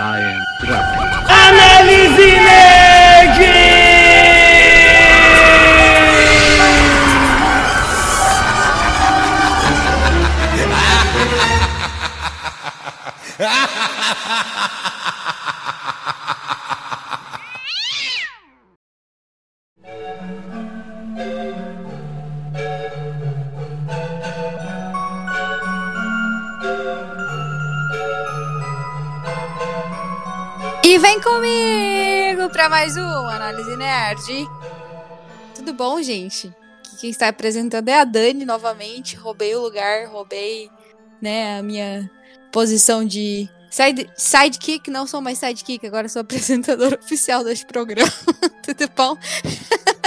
I am gente? Aqui Quem está apresentando é a Dani novamente. Roubei o lugar, roubei né, a minha posição de side, sidekick. Não sou mais sidekick, agora sou apresentadora oficial deste programa. Tudo bom?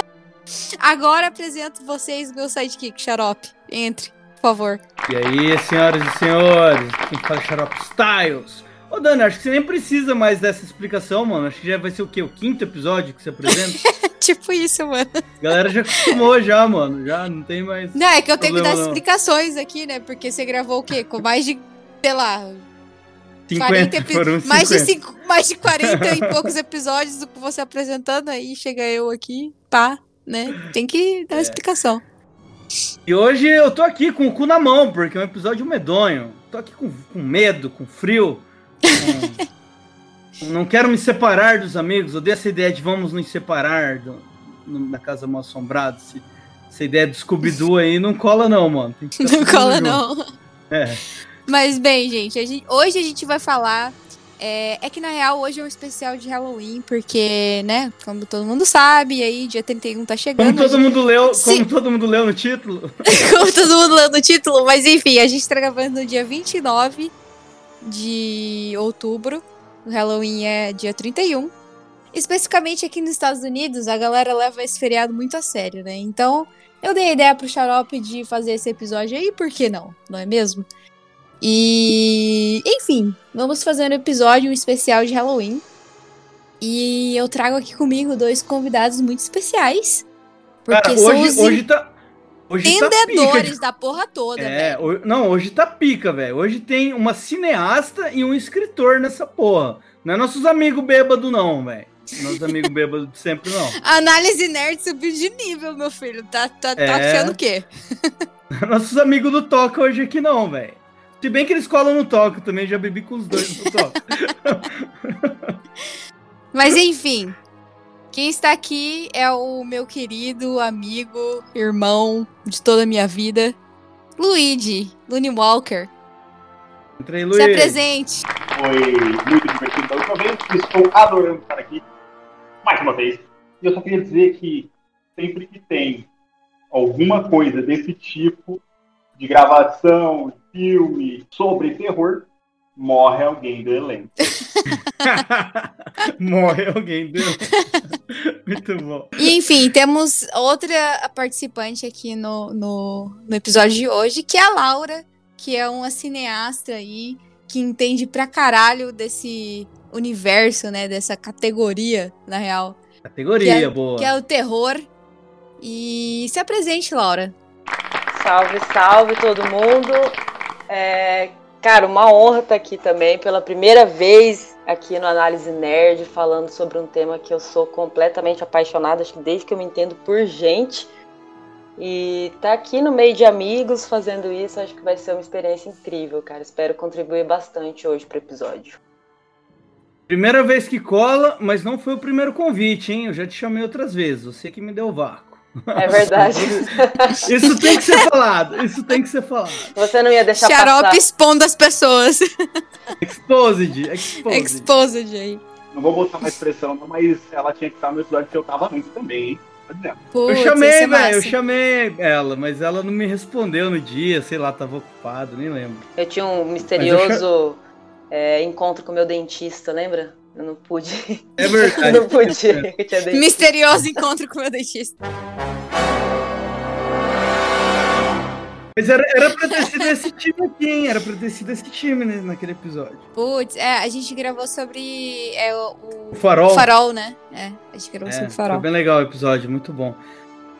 agora apresento vocês, meu sidekick, Xarope. Entre, por favor. E aí, senhoras e senhores, quem fala é Xarope Styles. Ô, Dani, acho que você nem precisa mais dessa explicação, mano. Acho que já vai ser o quê? O quinto episódio que você apresenta? tipo isso, mano. A galera já acostumou já, mano. Já não tem mais... Não, é que eu tenho que dar não. explicações aqui, né? Porque você gravou o quê? Com mais de, sei lá, 50, epi- foram 50. mais, de cinco- mais de 40 e poucos episódios do que você apresentando, aí chega eu aqui, pá, né? Tem que É. dar explicação. E hoje eu tô aqui com o cu na mão, porque é um episódio medonho. Tô aqui com, com medo, com frio. Com- Não quero me separar dos amigos. Odeio essa ideia de vamos nos separar do- no- na casa mal assombrada. Esse- essa ideia do Scooby-Doo aí não cola, não, mano. Não cola, junto. não. É. Mas bem, gente, a gente- hoje a gente vai falar. É, é que na real hoje é um especial de Halloween, porque, né, como todo mundo sabe, aí dia 31 tá chegando. Como todo mundo leu, como todo mundo leu no título. como todo mundo lendo o título, mas enfim, a gente tá gravando no dia 29 de outubro. O Halloween é dia 31. Especificamente aqui nos Estados Unidos, a galera leva esse feriado muito a sério, né? Então, eu dei a ideia pro Xarope de fazer esse episódio aí, por que não? Não é mesmo? E, enfim, vamos fazer um episódio um especial de Halloween. E eu trago aqui comigo dois convidados muito especiais. Porque Cara, são hoje, os hoje tá. Hoje tá entendedores da porra toda, É, velho. ho- não, hoje tá pica, velho. Hoje tem uma cineasta e um escritor nessa porra. Não é nossos amigos bêbados, não, velho. Nossos amigos bêbados de sempre, não. Análise nerd subiu de nível, meu filho. Tá, tá, tá É. achando o quê? Nossos amigos do Toca hoje aqui, não, velho. Se bem que eles colam no Toca também, já bebi com os dois no Toca. Mas enfim, quem está aqui é o meu querido amigo, irmão de toda a minha vida, Luigi, Looney Walker. Entrei, Se Luiz. apresente. Foi muito divertido da última vez. Estou adorando estar aqui mais uma vez. E eu só queria dizer que sempre que tem alguma coisa desse tipo de gravação, filme sobre terror, morre alguém do elenco. Morre alguém, deu. Muito bom. E enfim, temos outra participante aqui no, no, no episódio de hoje, que é a Laura, que é uma cineasta aí, que entende pra caralho desse universo, né? Dessa categoria, na real. Categoria, Que é- boa. que é o terror. E se apresente, Laura. Salve, salve todo mundo. É, cara, uma honra estar aqui também pela primeira vez aqui no Análise Nerd, falando sobre um tema que eu sou completamente apaixonada, acho que desde que eu me entendo por gente. E tá aqui no meio de amigos fazendo isso, acho que vai ser uma experiência incrível, cara. Espero contribuir bastante hoje pro episódio. Primeira vez que cola, mas não foi o primeiro convite, hein? Eu já te chamei outras vezes. Você que me deu o vácuo. É verdade. Isso tem que ser falado. Isso tem que ser falado. Você não ia deixar Xarope passar. expondo as pessoas. Exposed. Exposed. Exposed aí. Não vou botar mais pressão, não, mas ela tinha que estar no episódio que eu tava antes também, hein? Dizendo. Eu Putz, chamei, é velho. Eu chamei ela, mas ela não me respondeu no dia. Sei lá, tava ocupado, nem lembro. Eu tinha um misterioso é, encontro com meu dentista, lembra? Eu não pude. É verdade. não dentista. Misterioso encontro com o meu dentista. Mas era, era pra ter sido esse time aqui, hein? Era pra ter sido esse time né, naquele episódio. Putz, é, a gente gravou sobre é, o, o O farol. farol, né? É, a gente gravou É, sobre o foi farol. bem legal o episódio, muito bom.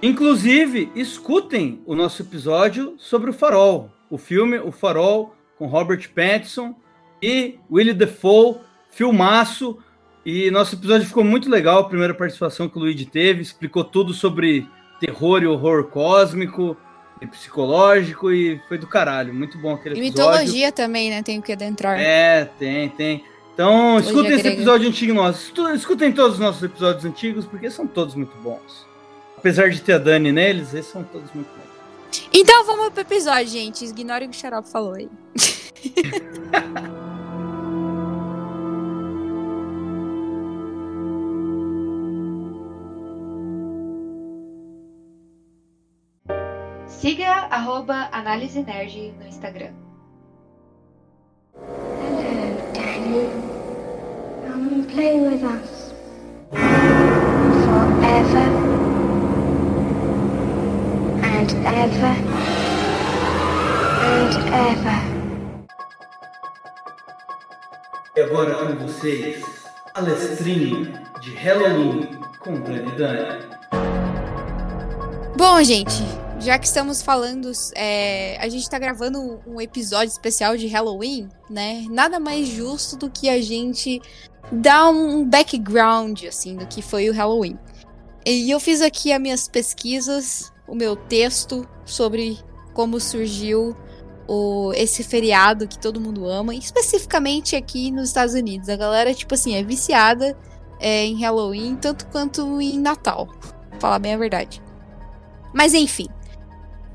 Inclusive, escutem o nosso episódio sobre o Farol. O filme O Farol, com Robert Pattinson e Willie Defoe Filmaço. E nosso episódio ficou muito legal. A primeira participação que o Luigi teve, explicou tudo sobre terror e horror cósmico e psicológico e foi do caralho. Muito bom aquele E episódio. mitologia também, né? Tem o que adentrar. É, tem, tem. Então, Mitologia escutem esse episódio antigo nosso. Escutem todos os nossos episódios antigos, porque são todos muito bons. Apesar de ter a Dani neles, esses são todos muito bons. Então vamos pro episódio, gente. Ignorem o que o Xarope falou aí. Siga arroba Análise Nerd no Instagram. Hello, Danny. Come and play with us. Forever. And ever. And ever. E agora com vocês, a lestrinha de Halloween com Dani Dani. Bom, gente, já que estamos falando, é, a gente tá gravando um episódio especial de Halloween, né? Nada mais justo do que a gente dar um background, assim, do que foi o Halloween. E eu fiz aqui as minhas pesquisas, o meu texto sobre como surgiu o, esse feriado que todo mundo ama, especificamente aqui nos Estados Unidos. A galera, tipo assim, é viciada é, em Halloween, tanto quanto em Natal. Pra falar bem a verdade. Mas enfim.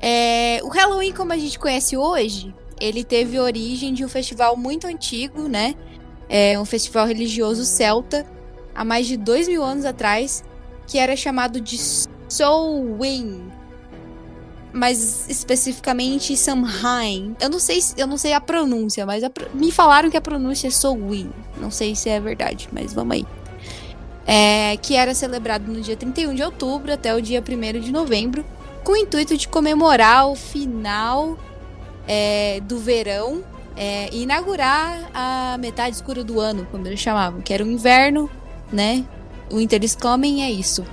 É, o Halloween, como a gente conhece hoje, ele teve origem de um festival muito antigo, né? É um festival religioso celta, há mais de dois mil anos atrás, que era chamado de Samhain. Mas especificamente Samhain. Eu não sei, se- eu não sei a pronúncia, mas a me falaram que a pronúncia é Samhain. Não sei se é verdade, mas vamos aí. É, que era celebrado no dia 31 de outubro até o dia 1 de novembro, com o intuito de comemorar o final é, do verão é, inaugurar a metade escura do ano, como eles chamavam, que era o inverno, né? O Winter is Coming é isso.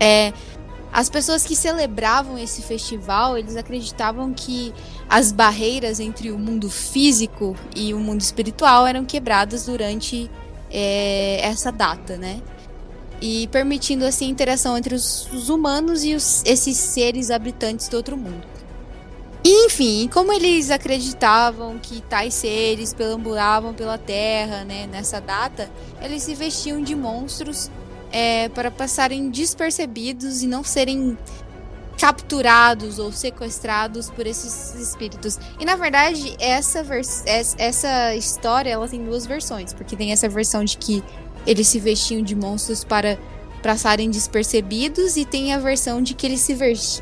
É, as pessoas que celebravam esse festival, eles acreditavam que as barreiras entre o mundo físico e o mundo espiritual eram quebradas durante é, essa data, né? E permitindo assim a interação entre os, os humanos e os- esses seres habitantes do outro mundo. E, enfim, como eles acreditavam que tais seres perambulavam pela Terra, né, nessa data, eles se vestiam de monstros é, para passarem despercebidos e não serem capturados ou sequestrados por esses espíritos. E na verdade, essa, essa história ela tem duas versões, porque tem essa versão de que eles se vestiam de monstros para passarem despercebidos e tem a versão de que eles se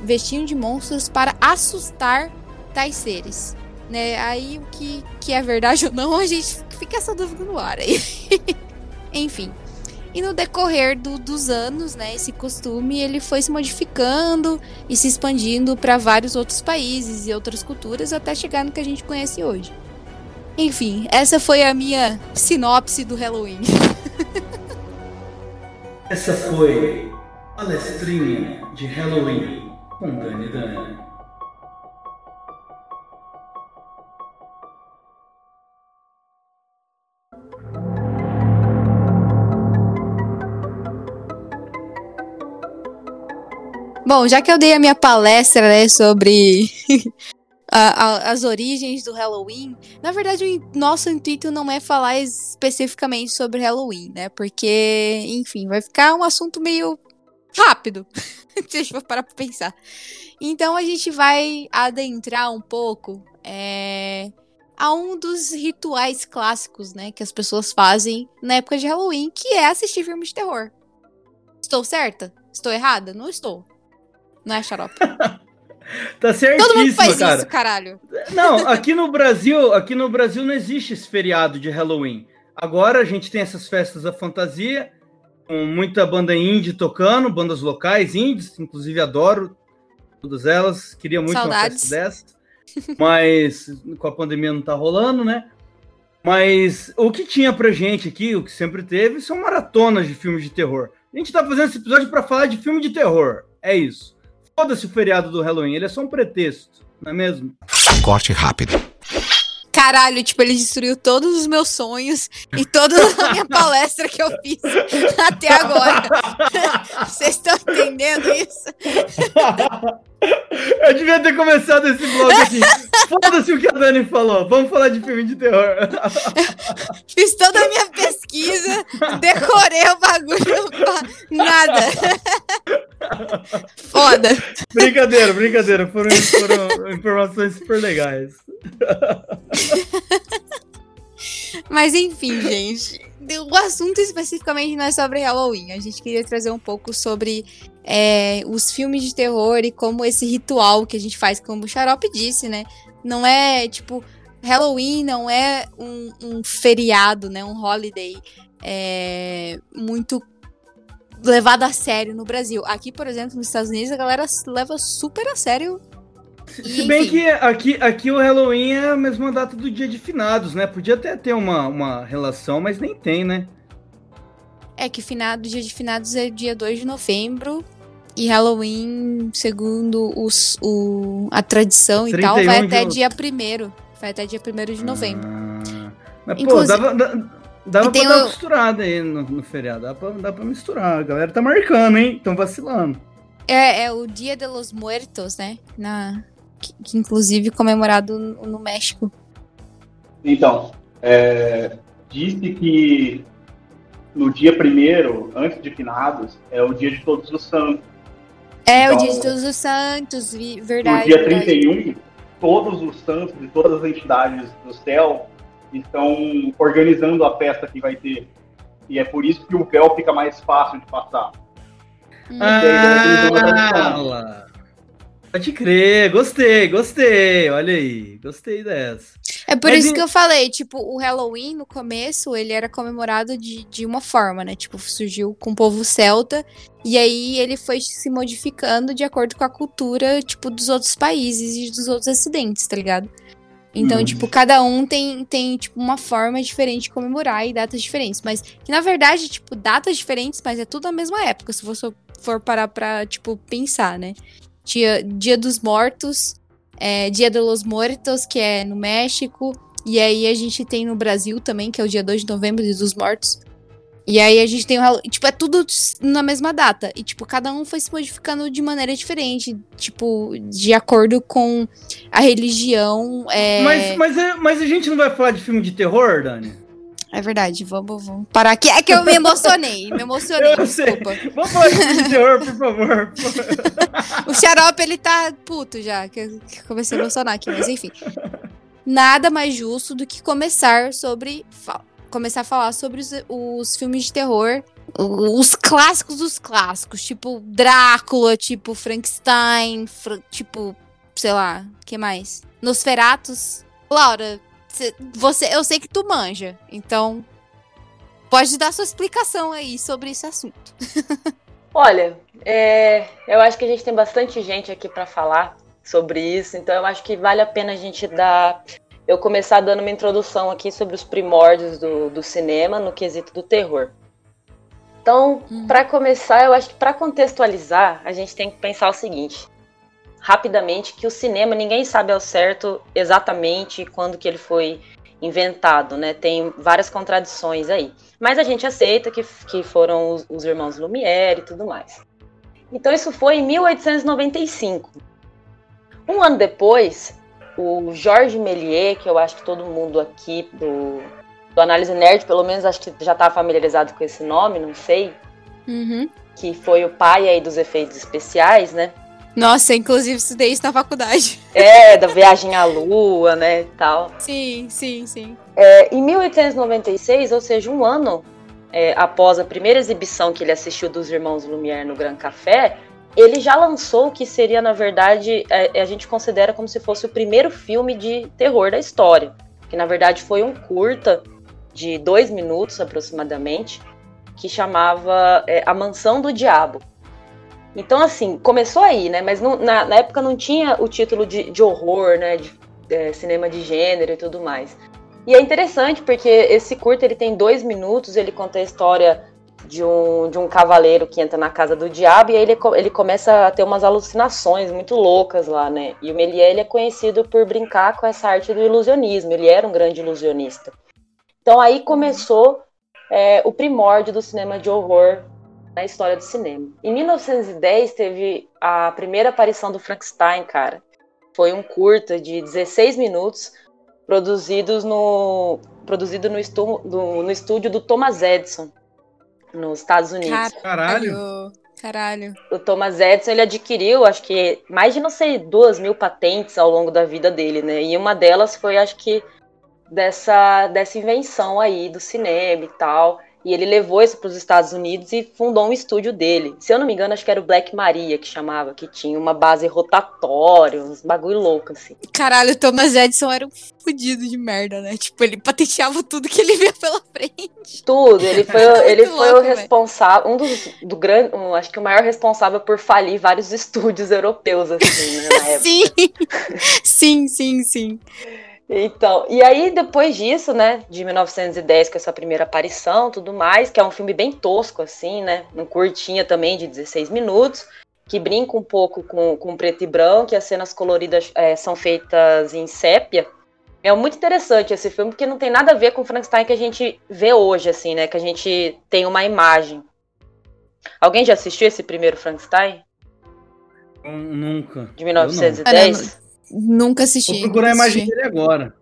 vestiam de monstros para assustar tais seres. Né? Aí o que, que é verdade ou não, a gente fica essa dúvida no ar aí. Enfim. E no decorrer do- dos anos, né, esse costume ele foi se modificando e se expandindo para vários outros países e outras culturas até chegar no que a gente conhece hoje. Enfim, essa foi a minha sinopse do Halloween. Essa foi a lestrinha de Halloween com Dani Dani. Bom, já que eu dei a minha palestra né, sobre a- as origens do Halloween, na verdade o nosso intuito não é falar especificamente sobre Halloween, né? Porque, enfim, vai ficar um assunto meio rápido. Deixa eu parar pra pensar. Então a gente vai adentrar um pouco é, a um dos rituais clássicos, né? Que as pessoas fazem na época de Halloween, que é assistir filmes de terror. Estou certa? Estou errada? Não estou. Não é, xarope? Tá certíssima, Todo mundo faz cara. isso, caralho. Não, aqui no Brasil, aqui no Brasil não existe esse feriado de Halloween. Agora a gente tem essas festas da fantasia, com muita banda indie tocando, bandas locais indies, inclusive adoro todas elas. Queria muito Saudades. uma festa dessa, mas com a pandemia não tá rolando, né? Mas o que tinha pra gente aqui, o que sempre teve, são maratonas de filmes de terror. A gente tá fazendo esse episódio pra falar de filme de terror. É isso. Foda-se o feriado do Halloween, ele é só um pretexto, não é mesmo? Corte rápido. Caralho, tipo, ele destruiu todos os meus sonhos e toda a minha palestra que eu fiz até agora. Vocês estão entendendo isso? Eu devia ter começado esse blog assim. Foda-se o que a Dani falou. Vamos falar de filme de terror. Fiz toda a minha pesquisa, decorei o bagulho, nada. Foda. Brincadeira, brincadeira. Foram, foram informações super legais. Mas enfim, gente. O assunto especificamente não é sobre Halloween. A gente queria trazer um pouco sobre é, os filmes de terror e como esse ritual que a gente faz, como o Xarope disse, né? Não é tipo. Halloween não é um, um feriado, né? Um holiday é, muito levado a sério no Brasil. Aqui, por exemplo, nos Estados Unidos, a galera leva super a sério se, se bem que aqui, aqui o Halloween é a mesma data do dia de finados, né? Podia até ter uma, uma relação, mas nem tem, né? É que finado, dia de finados é dia 2 de novembro. E Halloween, segundo os, o, a tradição e tal, vai até dia 1 Vai até dia 1 de novembro. Ah, mas, Inclusive, pô, dava, dava pra dar uma misturada aí no, no feriado. Dá pra, dá pra misturar. A galera tá marcando, hein? Tão vacilando. É, é o Dia de los Muertos, né? Na, que, que inclusive comemorado no, no México. Então, é, disse que no dia primeiro, antes de finados, é o dia de todos os santos. É, então, o dia de todos os santos, verdade. No dia verdade. 31, todos os santos e todas as entidades do céu estão organizando a festa que vai ter. E é por isso que o véu fica mais fácil de passar. Hum. Ah, Pode crer, gostei, gostei. Olha aí, gostei dessa. É por Mas isso que eu falei, tipo, o Halloween, no começo, ele era comemorado de, de uma forma, né? Tipo, surgiu com o povo celta, e aí ele foi se modificando de acordo com a cultura, tipo, dos outros países e dos outros acidentes, tá ligado? Então, hum. tipo, cada um tem, tem, tipo, uma forma diferente de comemorar e datas diferentes. Mas que, na verdade, tipo, datas diferentes, mas é tudo na mesma época, se você for parar pra, tipo, pensar, né? Dia, Dia dos Mortos, é, Dia de los Muertos, que é no México. E aí a gente tem no Brasil também, que é o dia 2 de novembro, Dia dos Mortos. E aí a gente tem o Halloween. Tipo, é tudo na mesma data. E, tipo, cada um foi se modificando de maneira diferente. Tipo, de acordo com a religião. É... Mas, mas, é, mas a gente não vai falar de filme de terror, Dani? É verdade, vamos, vamos parar aqui. É que eu me emocionei, me emocionei, eu desculpa. Sei. Vamos falar de terror, por favor. o xarope, ele tá puto já, que eu comecei a emocionar aqui, mas enfim. Nada mais justo do que começar sobre... Começar a falar sobre os, os filmes de terror os clássicos dos clássicos, tipo Drácula, tipo Frankenstein, fr tipo, sei lá, que mais? Nosferatus. Laura, você, eu sei que tu manja, então pode dar sua explicação aí sobre esse assunto. Olha, é, eu acho que a gente tem bastante gente aqui para falar sobre isso, então eu acho que vale a pena a gente dar. Eu começar dando uma introdução aqui sobre os primórdios do, do cinema no quesito do terror. Então, hum. para começar, eu acho que para contextualizar, a gente tem que pensar o seguinte: rapidamente que o cinema ninguém sabe ao certo exatamente quando que ele foi inventado, né? Tem várias contradições aí. Mas a gente aceita que, que foram os, os irmãos Lumière e tudo mais. Então isso foi em 1895. Um ano depois, o Georges Méliès, que eu acho que todo mundo aqui do, do Análise Nerd, pelo menos acho que já está familiarizado com esse nome, não sei, uhum. que foi o pai aí dos efeitos especiais, né? Nossa, inclusive estudei isso na faculdade. É, da viagem à lua, né, e tal. Sim, sim, sim. É, em 1896, ou seja, um ano é, após a primeira exibição que ele assistiu dos Irmãos Lumière no Gran Café, ele já lançou o que seria, na verdade, é, a gente considera como se fosse o primeiro filme de terror da história. Que, na verdade, foi um curta de dois minutos, aproximadamente, que chamava é, A Mansão do Diabo então, assim, começou aí, né? Mas não, na, na, época não tinha o título de, de horror, né? De é, cinema de gênero e tudo mais. E é interessante porque esse curto ele tem dois minutos, ele conta a história de um, de um cavaleiro que entra na casa do diabo e aí ele, ele começa a ter umas alucinações muito loucas lá, né? E o Méliès ele é conhecido por brincar com essa arte do ilusionismo, ele era um grande ilusionista. Então aí começou é, o primórdio do cinema de horror na história do cinema. Em 1910 teve a primeira aparição do Frankenstein, cara. Foi um curta de 16 minutos, produzidos no, produzido no, estu, no, no estúdio do Thomas Edison, nos Estados Unidos. Caralho! Caralho. O Thomas Edison ele adquiriu, acho que mais de não sei duas mil patentes ao longo da vida dele, né? E uma delas foi, acho que dessa dessa invenção aí do cinema e tal. E ele levou isso para os Estados Unidos e fundou um estúdio dele. Se eu não me engano, acho que era o Black Maria que chamava, que tinha uma base rotatória, uns bagulho louco, assim. Caralho, o Thomas Edison era um fudido de merda, né? Tipo, ele patenteava tudo que ele via pela frente. Tudo. Ele foi, ele foi louco, o responsável, um dos do grande, um, acho que o maior responsável por falir vários estúdios europeus, assim, né, na época. sim, sim, sim, sim. Então, e aí depois disso, né, de 1910, com essa primeira aparição, tudo mais, que é um filme bem tosco, assim, né, um curtinha também, de 16 minutos, que brinca um pouco com, com preto e branco, e as cenas coloridas é, são feitas em sépia. É muito interessante esse filme, porque não tem nada a ver com o Frankenstein que a gente vê hoje, assim, né, que a gente tem uma imagem. Alguém já assistiu esse primeiro Frankenstein? Nunca. De 1910? Nunca assisti. Vou procurar a imagem dele agora.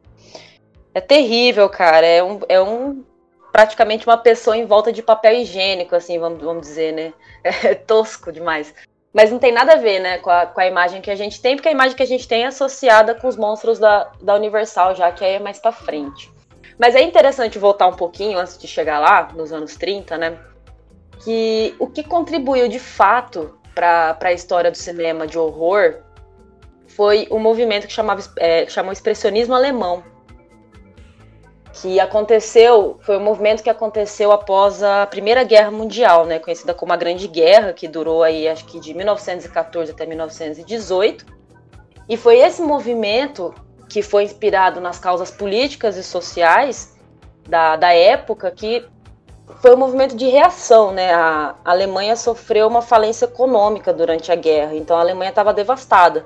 É terrível, cara. É um, é um praticamente uma pessoa em volta de papel higiênico, assim, vamos, vamos dizer, né? É tosco demais. Mas não tem nada a ver, né, com a, com a imagem que a gente tem, porque a imagem que a gente tem é associada com os monstros da, da Universal, já que aí é mais pra frente. Mas é interessante voltar um pouquinho antes de chegar lá, nos anos 30, né? Que o que contribuiu de fato para a história do cinema de horror foi um movimento que, chamava, é, chamou expressionismo alemão, que aconteceu, foi um movimento que aconteceu após a Primeira Guerra Mundial, né, conhecida como a Grande Guerra, que durou aí acho que de 1914 até 1918. E foi esse movimento que foi inspirado nas causas políticas e sociais da, da época que foi um movimento de reação, né? A Alemanha sofreu uma falência econômica durante a guerra, então a Alemanha estava devastada.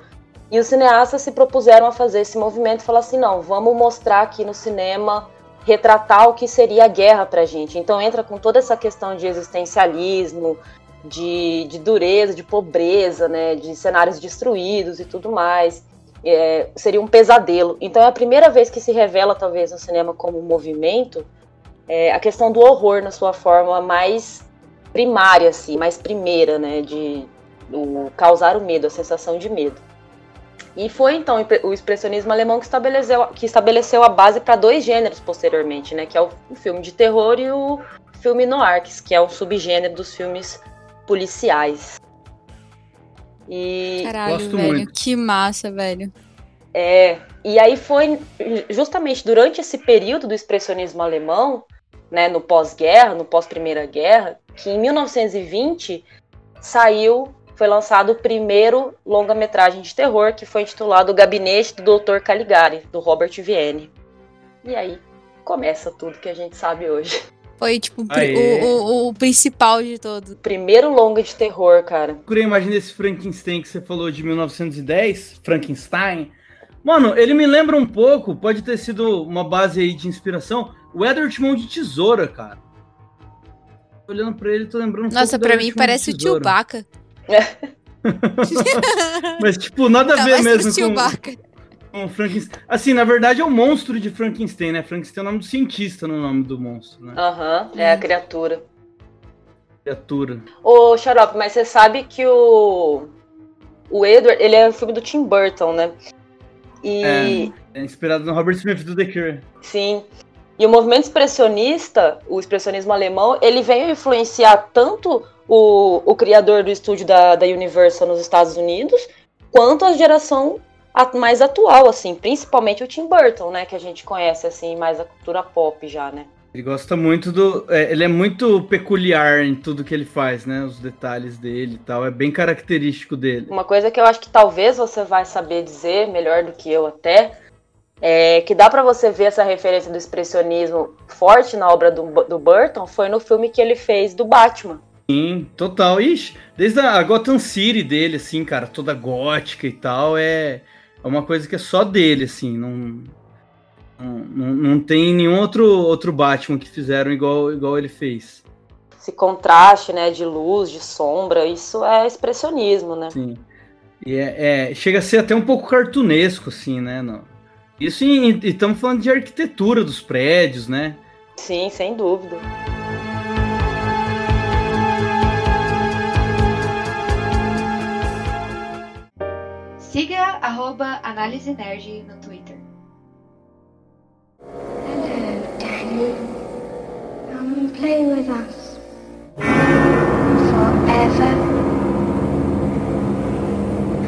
E os cineastas se propuseram a fazer esse movimento e falar assim: não, vamos mostrar aqui no cinema, retratar o que seria a guerra pra gente. Então entra com toda essa questão de existencialismo, de, de dureza, de pobreza, né, de cenários destruídos e tudo mais. É, seria um pesadelo. Então é a primeira vez que se revela, talvez, no cinema como um movimento, é, a questão do horror na sua forma mais primária, assim, mais primeira, né, de o, causar o medo, a sensação de medo. E foi então o expressionismo alemão que estabeleceu, que estabeleceu a base para dois gêneros posteriormente, né? Que é o, o, filme de terror e o filme noir, que é um subgênero dos filmes policiais. E Caralho, Gosto velho, muito. que massa, velho. É, e aí foi justamente durante esse período do expressionismo alemão, né, no pós-guerra, no pós-primeira guerra, que em 1920 saiu foi lançado o primeiro longa-metragem de terror, que foi intitulado O Gabinete do Dr. Caligari, do Robert Vienne. E aí começa tudo que a gente sabe hoje. Foi, tipo, o, o, o, principal de todos. Primeiro longa de terror, cara. Eu imagina esse Frankenstein que você falou de 1910, Frankenstein. Mano, ele me lembra um pouco, pode ter sido uma base aí de inspiração, o Edward Mão de Tesoura, cara. Olhando pra ele, tô lembrando um Nossa, pra mim parece o Chewbacca. Mas, tipo, nada a ver mesmo com, com Frankenstein. Assim, na verdade é o monstro de Frankenstein, né? Frankenstein é o nome do cientista no nome do monstro, né? Aham, uhum, é a criatura. Criatura. Ô, Xarope, mas você sabe que o. O Edward, ele é um filme do Tim Burton, né? E. É, é inspirado no Robert Smith do The Cure. Sim. E o movimento expressionista, o expressionismo alemão, ele veio influenciar tanto o, o criador do estúdio da, da Universal nos Estados Unidos, quanto a geração mais atual, assim, principalmente o Tim Burton, né, que a gente conhece, assim, mais a cultura pop já, né. Ele gosta muito do. É, ele é muito peculiar em tudo que ele faz, né? Os detalhes dele e tal. É bem característico dele. Uma coisa que eu acho que talvez você vai saber dizer melhor do que eu até é, que dá para você ver essa referência do expressionismo forte na obra do, do Burton foi no filme que ele fez do Batman. Sim, total. Ixi, desde a Gotham City dele, assim, cara, toda gótica e tal, é, é uma coisa que é só dele, assim, não, não, não tem nenhum outro, outro Batman que fizeram igual, igual ele fez. Esse contraste, né, de luz, de sombra, isso é expressionismo, né? Sim. E é, é chega a ser até um pouco cartunesco, assim, né? Não. Isso e estamos falando de arquitetura dos prédios, né? Sim, sem dúvida. Siga arroba Análise Nerd no Twitter. Hello, Daddy. Come and play with us. Forever.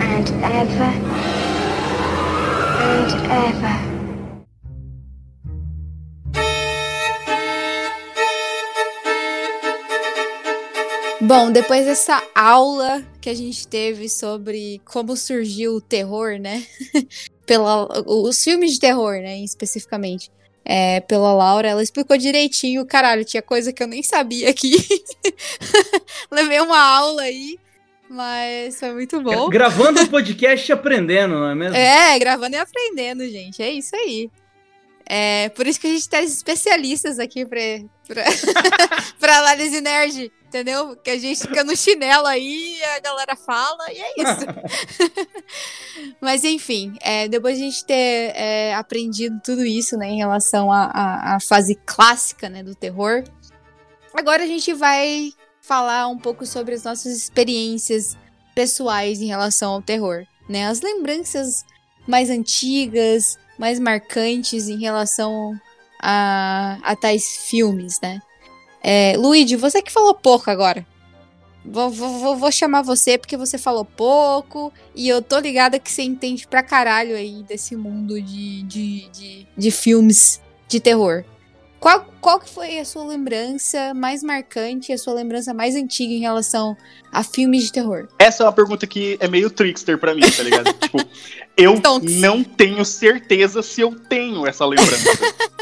And ever. Ever. Bom, depois dessa aula que a gente teve sobre como surgiu o terror, né? Pela, os filmes de terror, né? Especificamente. É, pela Laura, ela explicou direitinho. Caralho, tinha coisa que eu nem sabia aqui. Levei uma aula aí, mas foi muito bom. Gravando o podcast e aprendendo, não é mesmo? É, gravando e aprendendo, gente. É isso aí. É por isso que a gente tem especialistas aqui pra, pra, pra análise nerd, entendeu? Que a gente fica no chinelo aí, a galera fala e é isso. Mas enfim, é, depois de a gente ter é, aprendido tudo isso, né, em relação à fase clássica, né, do terror, agora a gente vai falar um pouco sobre as nossas experiências pessoais em relação ao terror, né? As lembranças mais antigas, mais marcantes em relação a, a tais filmes, né? É, Luigi, você que falou pouco agora. Vou, vou, vou, chamar você porque você falou pouco e eu tô ligada que você entende pra caralho aí desse mundo de, de, de, de filmes de terror. Qual, qual que foi a sua lembrança mais marcante, a sua lembrança mais antiga em relação a filmes de terror? Essa é uma pergunta que é meio trickster pra mim, tá ligado? tipo, eu Tonks. não tenho certeza se eu tenho essa lembrança.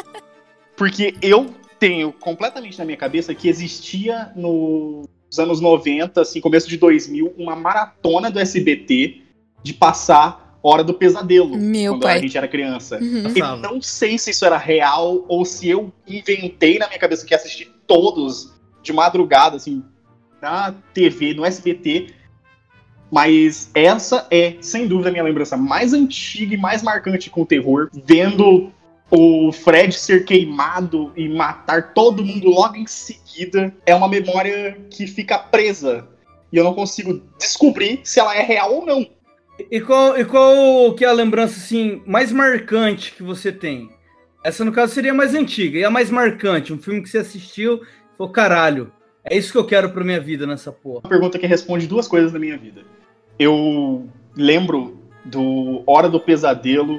Porque eu tenho completamente na minha cabeça que existia nos anos 90, assim, começo de 2000, uma maratona do SBT de passar Hora do Pesadelo Meu quando pai. a gente era criança. Uhum. Eu não sei se isso era real ou se eu inventei na minha cabeça que assisti todos de madrugada, assim, na TV, no SBT. Mas essa é, sem dúvida, a minha lembrança mais antiga e mais marcante com o terror, vendo o Fred ser queimado e matar todo mundo logo em seguida. É uma memória que fica presa. E eu não consigo descobrir se ela é real ou não. E qual, e qual que é a lembrança assim mais marcante que você tem? Essa no caso seria a mais antiga e a mais marcante, um filme que você assistiu, e falou caralho, é isso que eu quero pra minha vida nessa porra. Uma pergunta que responde duas coisas na minha vida. Eu lembro do Hora do Pesadelo,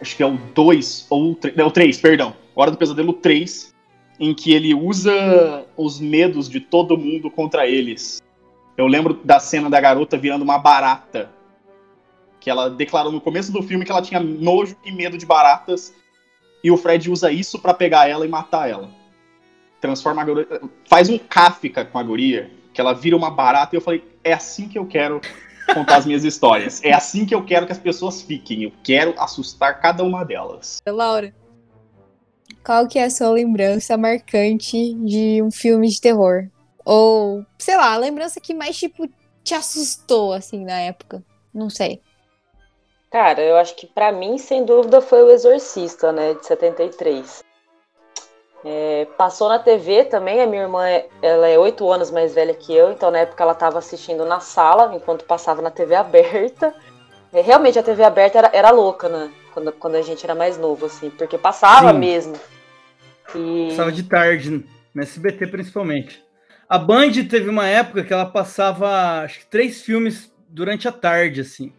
acho que é o 2 ou o 3, perdão. Hora do Pesadelo 3, em que ele usa os medos de todo mundo contra eles. Eu lembro da cena da garota virando uma barata que ela declarou no começo do filme que ela tinha nojo e medo de baratas, e o Fred usa isso para pegar ela e matar ela. Transforma a guria, faz um Kafka com a guria, que ela vira uma barata, e eu falei, é assim que eu quero contar as minhas histórias. É assim que eu quero que as pessoas fiquem. Eu quero assustar cada uma delas. Laura, qual que é a sua lembrança marcante de um filme de terror? Ou, sei lá, a lembrança que mais, tipo, te assustou, assim, na época? Não sei. Cara, eu acho que para mim, sem dúvida, foi o Exorcista, né, de 73. É, passou na TV também, a minha irmã ela é oito anos mais velha que eu, então na época ela estava assistindo na sala, enquanto passava na TV aberta. É, realmente a TV aberta era, era louca, né? Quando, quando a gente era mais novo, assim, porque passava Sim. mesmo. E... Passava de tarde, no SBT principalmente. A Band teve uma época que ela passava, acho que três filmes durante a tarde, assim.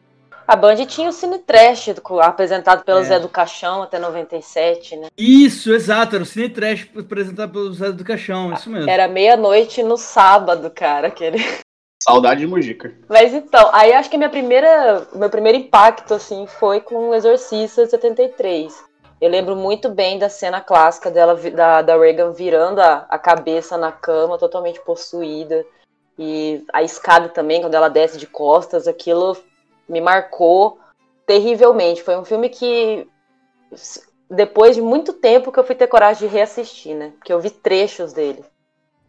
A Band tinha o Cine Trash do- apresentado pelo É. Zé do Caixão até 97, né? Isso, exato, era o Cine Trash apresentado pelo Zé do Caixão, isso mesmo. Era meia-noite no sábado, cara. Aquele... Saudade de Mujica. Mas então, aí acho que a minha primeira, o meu primeiro impacto, assim, foi com o Exorcista de 73. Eu lembro muito bem da cena clássica dela, da, da Reagan virando a, a cabeça na cama, totalmente possuída. E a escada também, quando ela desce de costas, aquilo me marcou terrivelmente. Foi um filme que, depois de muito tempo, que eu fui ter coragem de reassistir, né? Porque eu vi trechos dele.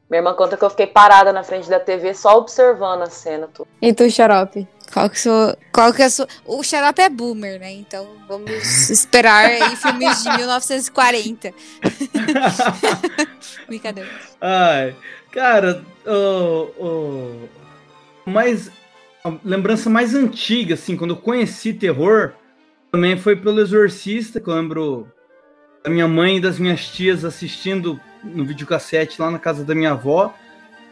Minha irmã conta que eu fiquei parada na frente da TV só observando a cena toda. E tu, Xarope? Qual que, sua, qual que é a sua... O Xarope é boomer, né? Então vamos esperar aí filmes de 1940. Brincadeira. Ai, cara, o, o, mais, a lembrança mais antiga, assim, quando eu conheci terror, também foi pelo Exorcista, que eu lembro da minha mãe e das minhas tias assistindo no videocassete lá na casa da minha avó.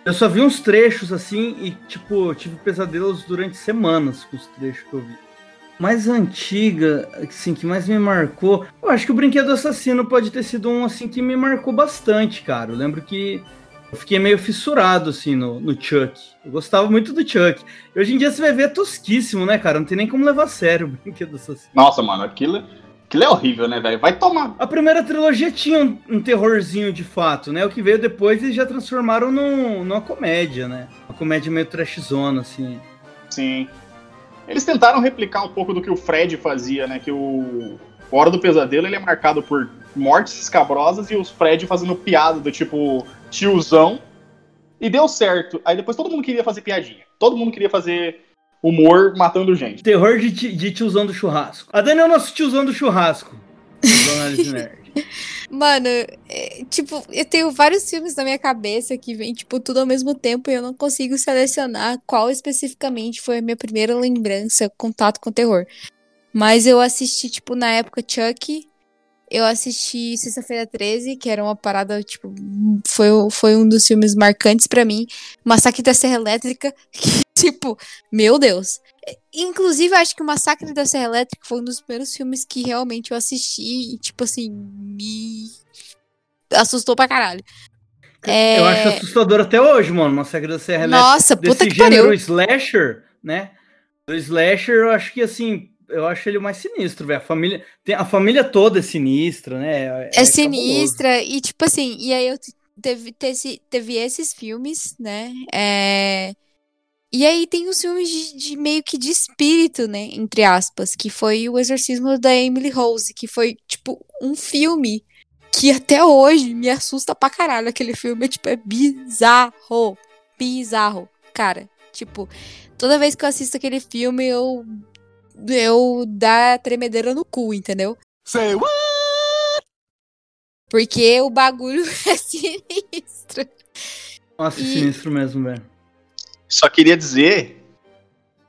Eu só vi uns trechos assim e, tipo, tive pesadelos durante semanas com os trechos que eu vi. Mais antiga, assim, que mais me marcou. Eu acho que o Brinquedo Assassino pode ter sido um, assim, que me marcou bastante, cara. Eu lembro que eu fiquei meio fissurado, assim, no, no Chuck. Eu gostava muito do Chuck. E hoje em dia você vai ver é tosquíssimo, né, cara? Não tem nem como levar a sério o Brinquedo Assassino. Nossa, mano, aquilo, aquilo é horrível, né, velho? Vai tomar. A primeira trilogia tinha um, um terrorzinho de fato, né? O que veio depois eles já transformaram num, numa comédia, né? Uma comédia meio trashzona, assim. Sim. Eles tentaram replicar um pouco do que o Fred fazia, né? Que o Hora do Pesadelo ele é marcado por mortes escabrosas e os Fred fazendo piada do tipo tiozão. E deu certo. Aí depois todo mundo queria fazer piadinha. Todo mundo queria fazer humor matando gente. Terror de, de tiozão do churrasco. A Dani é o nosso tiozão do churrasco. Mano, é, tipo, eu tenho vários filmes na minha cabeça que vem, tipo, tudo ao mesmo tempo e eu não consigo selecionar qual especificamente foi a minha primeira lembrança, contato com terror. Mas eu assisti, tipo, na época Chuck, eu assisti Sexta-feira 13, que era uma parada, tipo, foi, foi um dos filmes marcantes pra mim. Massacre da Serra Elétrica, que, tipo, meu Deus. Inclusive, acho que o Massacre da Serra Elétrica foi um dos primeiros filmes que realmente eu assisti e, tipo assim, me assustou pra caralho. É... Eu acho assustador até hoje, mano. Massacre da Serra Elétrica. Nossa, puta Desse que gênero pariu. slasher, né? Do slasher, eu acho que assim, eu acho ele o mais sinistro, velho. A família, tem, a família toda é sinistra, né? É cabuloso. sinistra e, tipo assim, e aí eu te- teve, teve, teve esses filmes, né? É... E aí tem os filmes de, de meio que de espírito, né? Entre aspas, que foi o Exorcismo da Emily Rose, que foi, tipo, um filme que até hoje me assusta pra caralho. Aquele filme, tipo, é bizarro. Bizarro. Cara, tipo, toda vez que eu assisto aquele filme, eu. Eu dá tremedeira no cu, entendeu? Say what? Porque o bagulho é sinistro. Nossa, E- sinistro mesmo, velho. Só queria dizer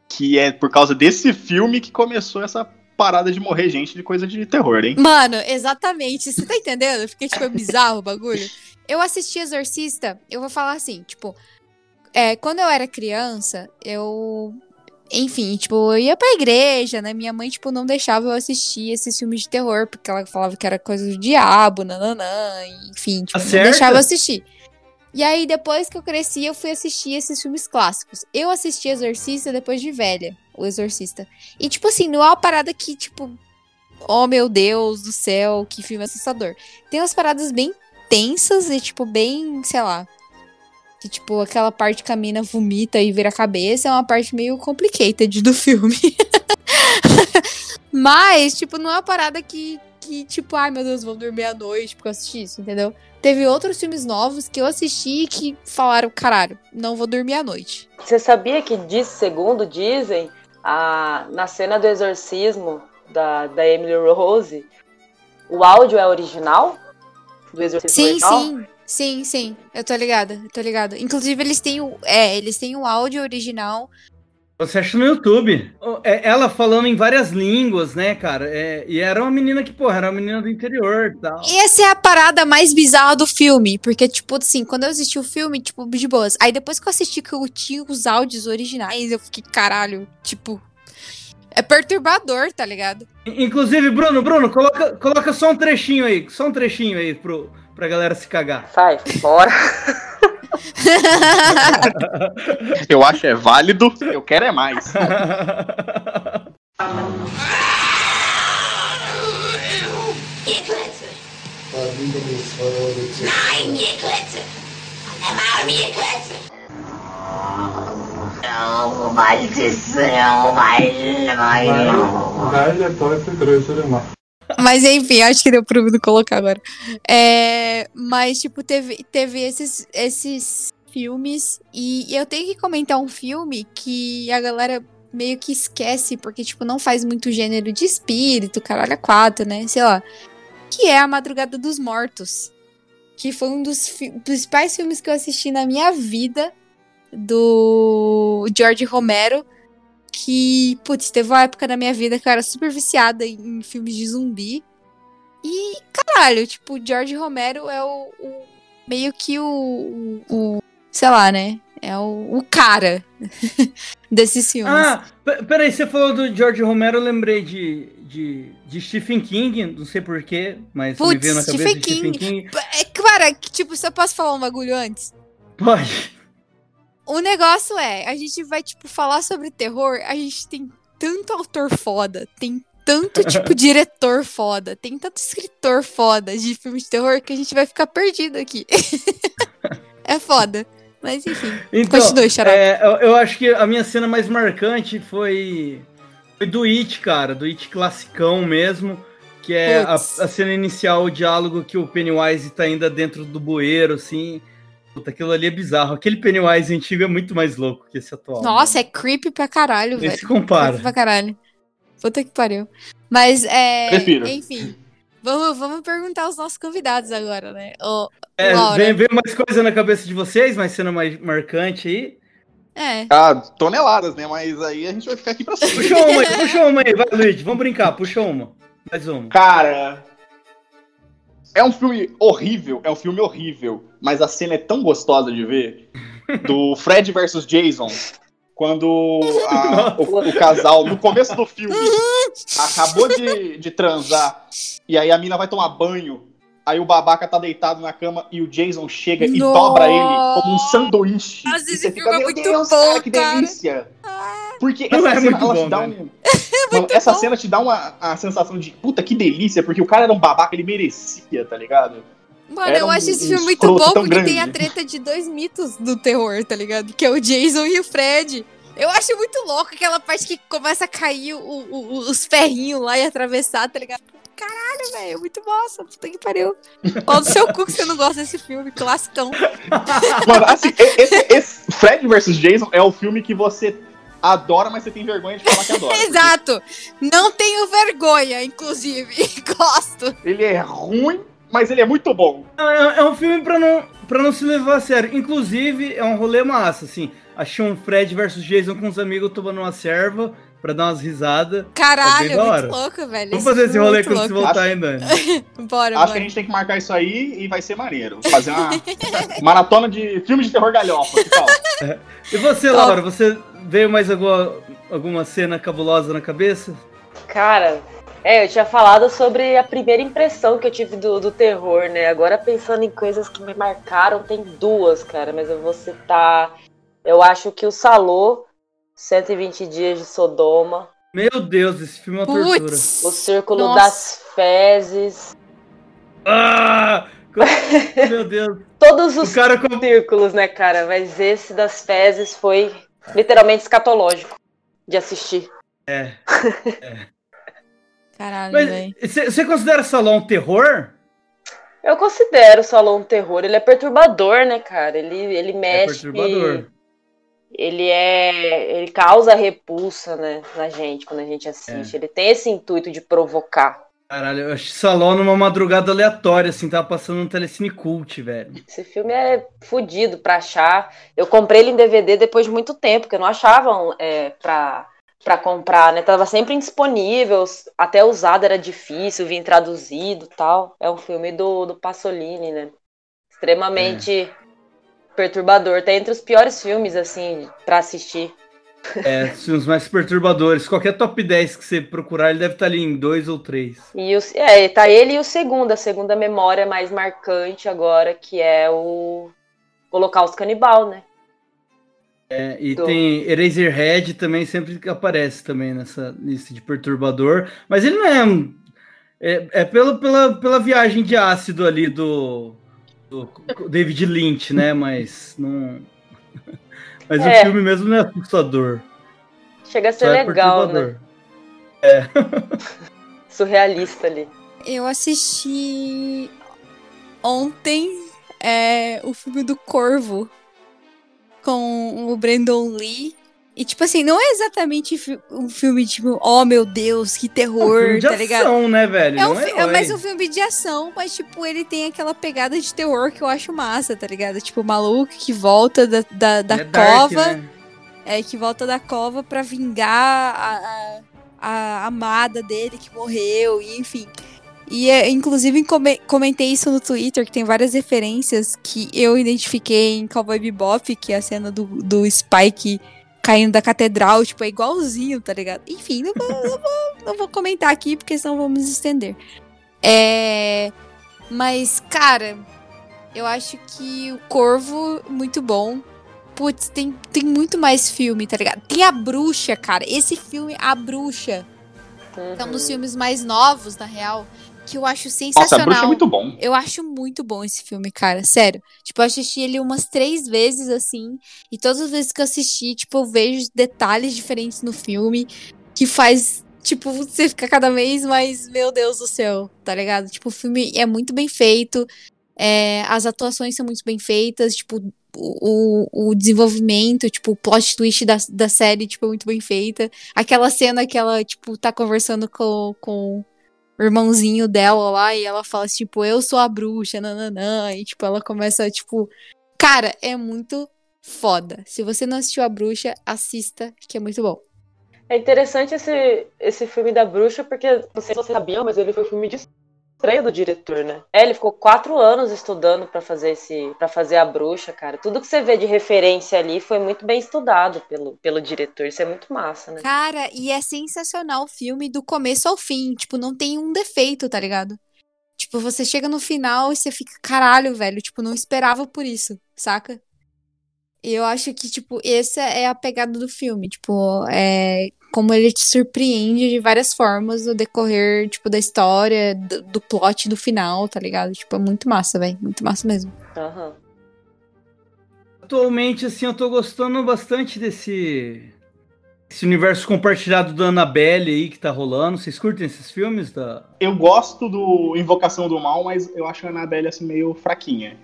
que é por causa desse filme que começou essa parada de morrer gente de coisa de terror, hein? Mano, exatamente. Você tá entendendo? Fiquei, tipo, bizarro o bagulho. Eu assisti Exorcista, eu vou falar assim, tipo, é, quando eu era criança, eu. Enfim, tipo, eu ia pra igreja, né? Minha mãe, tipo, não deixava eu assistir esses filmes de terror, porque ela falava que era coisa do diabo, nananã, enfim, tipo, Tá não deixava eu assistir. E aí, depois que eu cresci, eu fui assistir esses filmes clássicos. Eu assisti Exorcista depois de velha, o Exorcista. E, tipo assim, não é uma parada que, tipo, oh meu Deus do céu, que filme assustador. Tem umas paradas bem tensas e, tipo, bem, sei lá. Que, tipo, aquela parte que a mina vomita e vira a cabeça é uma parte meio complicated do filme. Mas, tipo, não é uma parada que, que, tipo, ai meu Deus, vou dormir à noite porque eu assisti isso, entendeu? Teve outros filmes novos que eu assisti que falaram, caralho, não vou dormir à noite. Você sabia que, diz, segundo dizem, a, na cena do exorcismo da, da Emily Rose, o áudio é original? Do exorcismo Sim, original? sim. Sim, sim. Eu tô ligada, eu tô ligada. Inclusive, eles têm o. É, eles têm o áudio original. Você acha no YouTube. É, Ela falando em várias línguas, né, cara? É, e era uma menina que, porra, era uma menina do interior e tal. E essa é a parada mais bizarra do filme. Porque, tipo, assim, quando eu assisti o filme, tipo, de boas. Aí depois que eu assisti que eu tinha os áudios originais, eu fiquei, caralho, tipo. É perturbador, tá ligado? Inclusive, Bruno, Bruno, coloca, coloca só um trechinho aí, só um trechinho aí pro, pra galera se cagar. Sai, bora. Eu acho é válido, eu quero é mais. Mas enfim, acho que deu pro mundo colocar agora. É, mas, tipo, teve, teve esses, esses filmes. E eu tenho que comentar um filme que a galera meio que esquece, porque, tipo, não faz muito gênero de espírito, caralho, a quatro, né? Sei lá. Que é A Madrugada dos Mortos. Que foi um dos fi- principais filmes que eu assisti na minha vida. Do George Romero. Que, putz, teve uma época da minha vida que eu era super viciada em, em filmes de zumbi. E, caralho, tipo, George Romero é o. o- meio que o, o- o- Sei lá, né? É o, o cara desses filmes. Ah, pe- peraí, você falou do George Romero, eu lembrei de, de, de Stephen King, não sei porquê, mas me Putz, veio na cabeça Stephen de Stephen King. É, cara, que, tipo, se eu posso falar um bagulho antes? Pode. O negócio é, a gente vai, tipo, falar sobre terror, a gente tem tanto autor foda, tem tanto, tipo, diretor foda, tem tanto escritor foda de filme de terror que a gente vai ficar perdido aqui. é foda. Mas enfim, Então, continue, Xarope. é, eu, eu acho que a minha cena mais marcante foi, foi do It, cara, do It classicão mesmo, que é a, a cena inicial, o diálogo que o Pennywise tá ainda dentro do bueiro, assim. Puta, aquilo ali é bizarro. Aquele Pennywise antigo é muito mais louco que esse atual. Nossa, é creepy pra caralho, Nem velho. se compara. Creepy pra caralho. Puta que pariu. Mas, é. Prefiro. Enfim. Vamos, vamos perguntar aos nossos convidados agora, né? Ô, É, Laura. vem, vem mais coisa na cabeça de vocês, mais cena mais marcante aí. é. Ah, toneladas, né? Mas aí a gente vai ficar aqui pra sempre. Puxa uma aí, puxa uma aí, vai, Luigi, vamos brincar, puxa uma. Mais uma. Cara. É um filme horrível, é um filme horrível, mas a cena é tão gostosa de ver. Do Fred versus Jason. Quando a- o, o casal, no começo do filme, acabou de, de transar, e aí a mina vai tomar banho, aí o babaca tá deitado na cama e o Jason chega e Nossa! dobra ele como um sanduíche. Nossa, E esse você filme fica, é muito Deus, bom, cara, que cara." delícia. Porque Não essa é cena, muito ela bom, te dá um... Mano, essa cena te dá uma a sensação de puta que delícia, porque o cara era um babaca, ele merecia, tá ligado? Mano, eu um- acho esse filme muito bom porque tem grande. a treta de dois mitos do terror, tá ligado? Que é o Jason e o Fred. Eu acho muito louco aquela parte que começa a cair o- o- os ferrinhos lá e atravessar, tá ligado? Caralho, velho, muito massa, puta que pariu. Qual do seu cu que você não gosta desse filme, classicão. Mano, assim, esse, esse Fred vs Jason é o filme que você adora, mas você tem vergonha de falar que adora. Exato! Não tenho vergonha, inclusive. Gosto. Ele é ruim, mas ele é muito bom. É, é um filme pra não, pra não se levar a sério. Inclusive, é um rolê massa, assim. Achei um Fred versus Jason com os amigos tomando uma serva pra dar umas risadas. Caralho, É muito louco, velho. Vamos fazer esse é rolê muito quando se voltar ainda. Bora, Acho bora. que a gente tem que marcar isso aí e vai ser maneiro. Fazer uma maratona de filmes de terror galhofa, que tal? E você, Laura, você veio mais alguma, alguma cena cabulosa na cabeça? Cara, é, eu tinha falado sobre a primeira impressão que eu tive do, do terror, né? Agora pensando em coisas que me marcaram, tem duas, cara, mas eu vou citar. Eu acho que o Salô, 120 Dias de Sodoma, Meu Deus, esse filme é uma tortura. Putz. o Círculo Nossa. das Fezes, Ah! Meu Deus. todos os com... círculos, né, cara? Mas esse das Fezes foi literalmente escatológico de assistir. É. Caralho, velho. você considera Salão um terror? Eu considero o Salão um terror. Ele é perturbador, né, cara? Ele, ele É mexe. perturbador. ele é. Ele causa repulsa, né, na gente quando a gente É. assiste. Ele tem esse intuito de provocar. Caralho, eu achei Salão numa madrugada aleatória, assim, tava passando um telecine cult, velho. Esse filme é fodido pra achar. Eu comprei ele em DVD depois de muito tempo, porque eu não achava é, pra, pra comprar, né? Tava sempre indisponível, até usado era difícil, vir traduzido e tal. É um filme do, do Pasolini, né? Extremamente perturbador. Tá entre os piores filmes, assim, pra assistir. É, os filmes mais perturbadores. Qualquer top 10 que você procurar, ele deve estar ali em dois ou três. E o, é, tá ele e o segundo, a segunda memória mais marcante agora, que é o, Holocausto Canibal, né? É, e Do- tem Eraserhead também sempre que aparece também nessa lista de perturbador, mas ele não é um- é, é pelo, pela, pela viagem de ácido ali do, do David Lynch, né? Mas não mas É. o filme mesmo não é assustador. Chega a ser Só é legal, né? perturbador. Surrealista ali. Eu assisti ontem é, o filme do Corvo com o Brandon Lee. E, tipo assim, não é exatamente um filme tipo, oh meu Deus, que É um terror, filme de tá ligado? ação, né, velho? É um, fi- é herói. mais um filme de ação, mas, tipo, ele tem aquela pegada de terror que eu acho massa, tá ligado? Tipo, o maluco que volta da, da, da É dark, cova. né? É, que volta da cova pra vingar a, a, a amada dele que morreu, e enfim. E, é, inclusive, come- comentei isso no Twitter, que tem várias referências que eu identifiquei em Cowboy Bebop, que é a cena do, do Spike caindo da catedral, tipo, é igualzinho, tá ligado? Enfim, não vou, não vou, não vou comentar aqui, porque senão vamos estender. É... Mas, cara, eu acho que o Corvo, muito bom. Putz, tem, tem muito mais filme, tá ligado? Tem a Bruxa, cara. Esse filme, A Bruxa, é um dos Uhum. filmes mais novos, na real, que eu acho Nossa, a sensacional. bruxa é muito bom. Eu acho muito bom esse filme, cara. Sério. Tipo, eu assisti ele umas três vezes, assim. E todas as vezes que eu assisti, tipo, eu vejo detalhes diferentes no filme que faz, tipo, você ficar cada vez mais, meu Deus do céu, tá ligado? Tipo, o filme é muito bem feito. é, as atuações são muito bem feitas, tipo, o, o, desenvolvimento, tipo, o plot twist da, da série, tipo, é muito bem feita. Aquela cena que ela, tipo, tá conversando com, com irmãozinho dela lá e ela fala, tipo, eu sou a bruxa, nananã. E, tipo, ela começa, tipo. Cara, é muito foda. Se você não assistiu a bruxa, assista, que é muito bom. É interessante esse, esse filme da bruxa, porque não sei se vocês sabiam, mas ele foi um filme de estreia do diretor, né? É, ele ficou quatro anos estudando pra fazer esse, para fazer a bruxa, cara. Tudo que você vê de referência ali foi muito bem estudado pelo, pelo diretor. Isso é muito massa, né? Cara, e é sensacional o filme do começo ao fim. Tipo, não tem um defeito, tá ligado? Tipo, você chega no final e você fica, caralho, velho. Tipo, não esperava por isso, saca? E eu acho que, tipo, essa é a pegada do filme. Tipo, é como ele te surpreende de várias formas no decorrer, tipo, da história, do, do plot do final, tá ligado? Tipo, é muito massa, velho. Muito massa mesmo. Aham. Atualmente, assim, eu tô gostando bastante desse esse universo compartilhado da Annabelle aí que tá rolando. Vocês curtem esses filmes da Eu gosto do Invocação do Mal, mas eu acho a Annabelle assim meio fraquinha.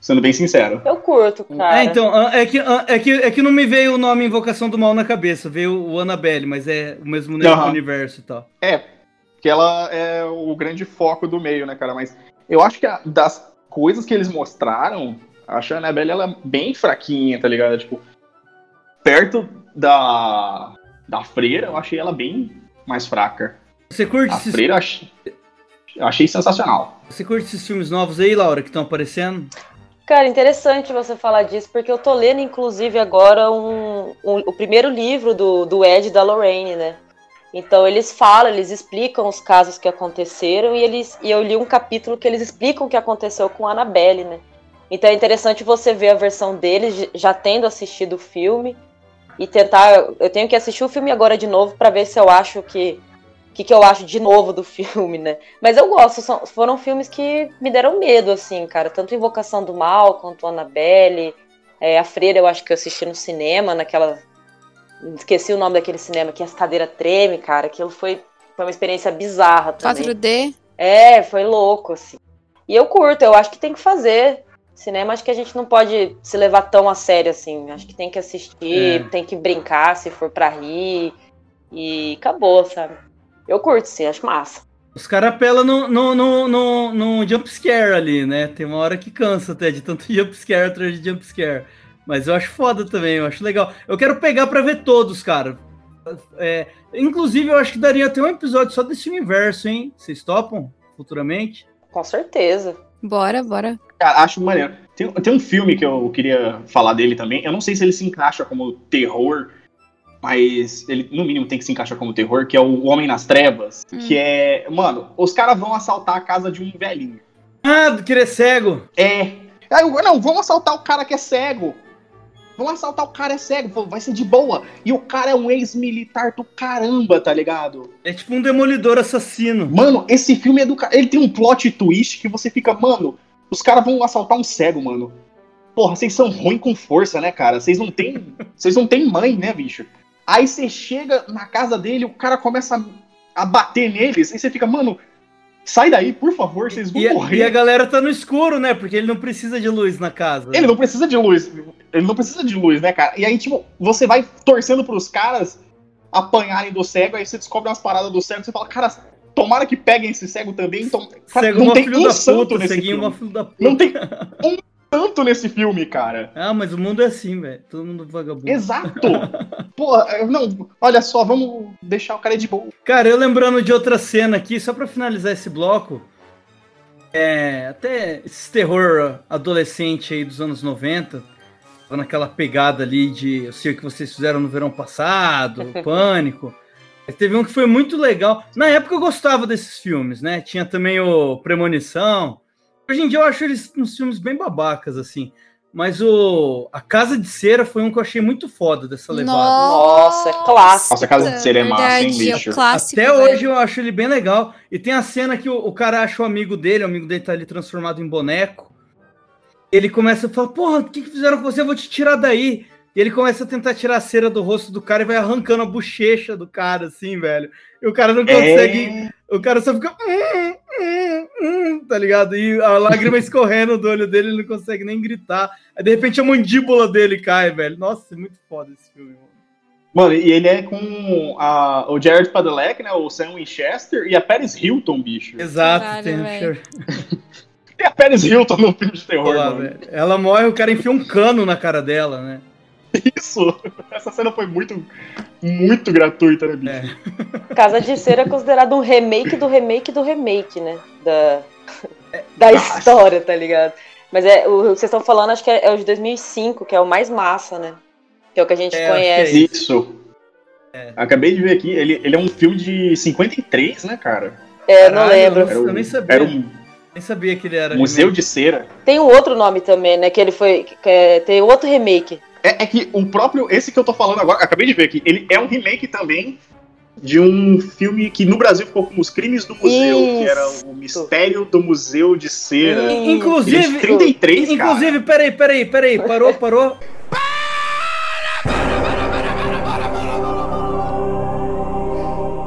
Sendo bem sincero. Eu curto, cara. É, então, ah, é que, ah, é, que, é que não me veio o nome Invocação do Mal na cabeça, veio o Annabelle, mas é o mesmo universo e tal. É, que ela é o grande foco do meio, né, cara? Mas eu acho que a- das coisas que eles mostraram, acho a Annabelle ela é bem fraquinha, tá ligado? Tipo, perto da, da freira, eu achei ela bem mais fraca. Você curte, A esses, freira eu achei, eu achei sensacional. você curte esses filmes novos aí, Laura, que estão aparecendo? Cara, interessante você falar disso, porque eu tô lendo, inclusive, agora um, um- o primeiro livro do, do Ed da Lorraine, né? Então eles falam, eles explicam os casos que aconteceram e eles e eu li um capítulo que eles explicam o que aconteceu com a Annabelle, né? Então é interessante você ver a versão deles, já tendo assistido o filme, e tentar. Eu tenho que assistir o filme agora de novo pra ver se eu acho que. O que, que eu acho de novo do filme, né? Mas eu gosto, são- foram filmes que me deram medo, assim, cara. Tanto Invocação do Mal quanto Annabelle. É, a Freira eu acho que eu assisti no cinema, naquela. Esqueci o nome daquele cinema, que as cadeiras tremem, cara. Aquilo foi, foi uma experiência bizarra também. 4D. É, foi louco, assim. E eu curto, eu acho que tem que fazer. Cinema, acho que a gente não pode se levar tão a sério assim. Acho que tem que assistir, É. tem que brincar se for pra rir. E acabou, sabe? Eu curto, sim, acho massa. Os caras apelam no, no, no, no, no jumpscare ali, né? Tem uma hora que cansa até de tanto jumpscare atrás de jumpscare. Mas eu acho foda também, eu acho legal. Eu quero pegar pra ver todos, cara. É, inclusive, eu acho que daria até um episódio só desse universo, hein? Vocês topam futuramente? Com certeza. Bora, bora. Cara, acho maneiro. Tem, tem um filme que eu queria falar dele também. Eu não sei se ele se encaixa como terror, mas ele, no mínimo, tem que se encaixar como terror, que é o Homem nas Trevas. Hum. Que é. Mano, os caras vão assaltar a casa de um velhinho. Ah, do querer cego. É. Aí eu, não, vamos assaltar o cara que é cego. Vamos assaltar o cara é cego, vai ser de boa. E o cara é um ex-militar do caramba, tá ligado? É tipo um demolidor assassino. Mano, esse filme é do cara. Ele tem um plot twist que você fica, mano, os caras vão assaltar um cego, mano. Porra, vocês são ruins com força, né, cara? Vocês não têm. Vocês não têm mãe, né, bicho? Aí você chega na casa dele, o cara começa a, bater neles, e você fica, mano, sai daí, por favor, vocês vão E, a- morrer. e a galera tá no escuro, né? Porque ele não precisa de luz na casa. Ele não precisa de luz. Ele não precisa de luz, né, cara? E aí, tipo, você vai torcendo pros caras apanharem do cego, aí você descobre umas paradas do cego, você fala, cara, tomara que peguem esse cego também. Então, cara, não tem um santo nesse filme. Não tem um santo nesse filme, cara. Ah, mas o mundo é assim, velho. Todo mundo é vagabundo. Exato. Porra, não, olha só, vamos deixar o cara de boa. Cara, eu lembrando de outra cena aqui, só pra finalizar esse bloco. É, até esse terror adolescente aí dos anos 90, tava naquela pegada ali de eu sei o que vocês fizeram no verão passado, pânico. Mas Teve um que foi muito legal. Na época eu gostava desses filmes, né? Tinha também o Premonição. Hoje em dia eu acho eles uns filmes bem babacas, assim. Mas o A Casa de Cera foi um que eu achei muito foda dessa levada. Nossa, é clássico. Nossa, a Casa de Cera é massa, hein, é bicho? clássico, Até velho. hoje eu acho ele bem legal. E tem a cena que o, o cara acha o amigo dele, o amigo dele tá ali transformado em boneco. Ele começa a falar, porra, o que, que fizeram com você? Eu vou te tirar daí. E ele começa a tentar tirar a cera do rosto do cara e vai arrancando a bochecha do cara, assim, velho. E o cara não consegue. É... O cara só fica. "Hum, hum, hum", tá ligado? E a lágrima escorrendo do olho dele, ele não consegue nem gritar. Aí de repente a mandíbula dele cai, velho. Nossa, é muito foda esse filme, mano. Mano, e ele é com a, o Jared Padalecki, né? O Sam Winchester e a Paris Hilton, bicho. Exato, Caralho, tem. Tem a Paris Hilton no filme de terror, Lá, mano. velho. Ela morre, o cara enfia um cano na cara dela, né? Isso. Essa cena foi muito, muito gratuita, né, bicho? É. Casa de Cera é considerado um remake do remake do remake, né? Da, da Nossa. história, tá ligado? Mas é, o que vocês estão falando, acho que é, é o de 2005, que é o mais massa, né? Que é o que a gente É, é conhece. Isso. Acabei de ver aqui, ele, ele é um filme de 53, né, cara? É, não Caralho, lembro. eu não- Eu nem sabia. Era um Nem sabia que ele era. museu de cera. Tem um outro nome também, né? Que ele foi. que é- tem outro remake. É, é que o próprio, esse que eu tô falando agora, acabei de ver aqui, ele é um remake também de um filme que no Brasil ficou como Os Crimes do Museu, que era o Mistério do Museu de Cera. Hum. Ele é de Inclusive, 33, cara. inclusive, peraí, peraí, peraí, parou, parou.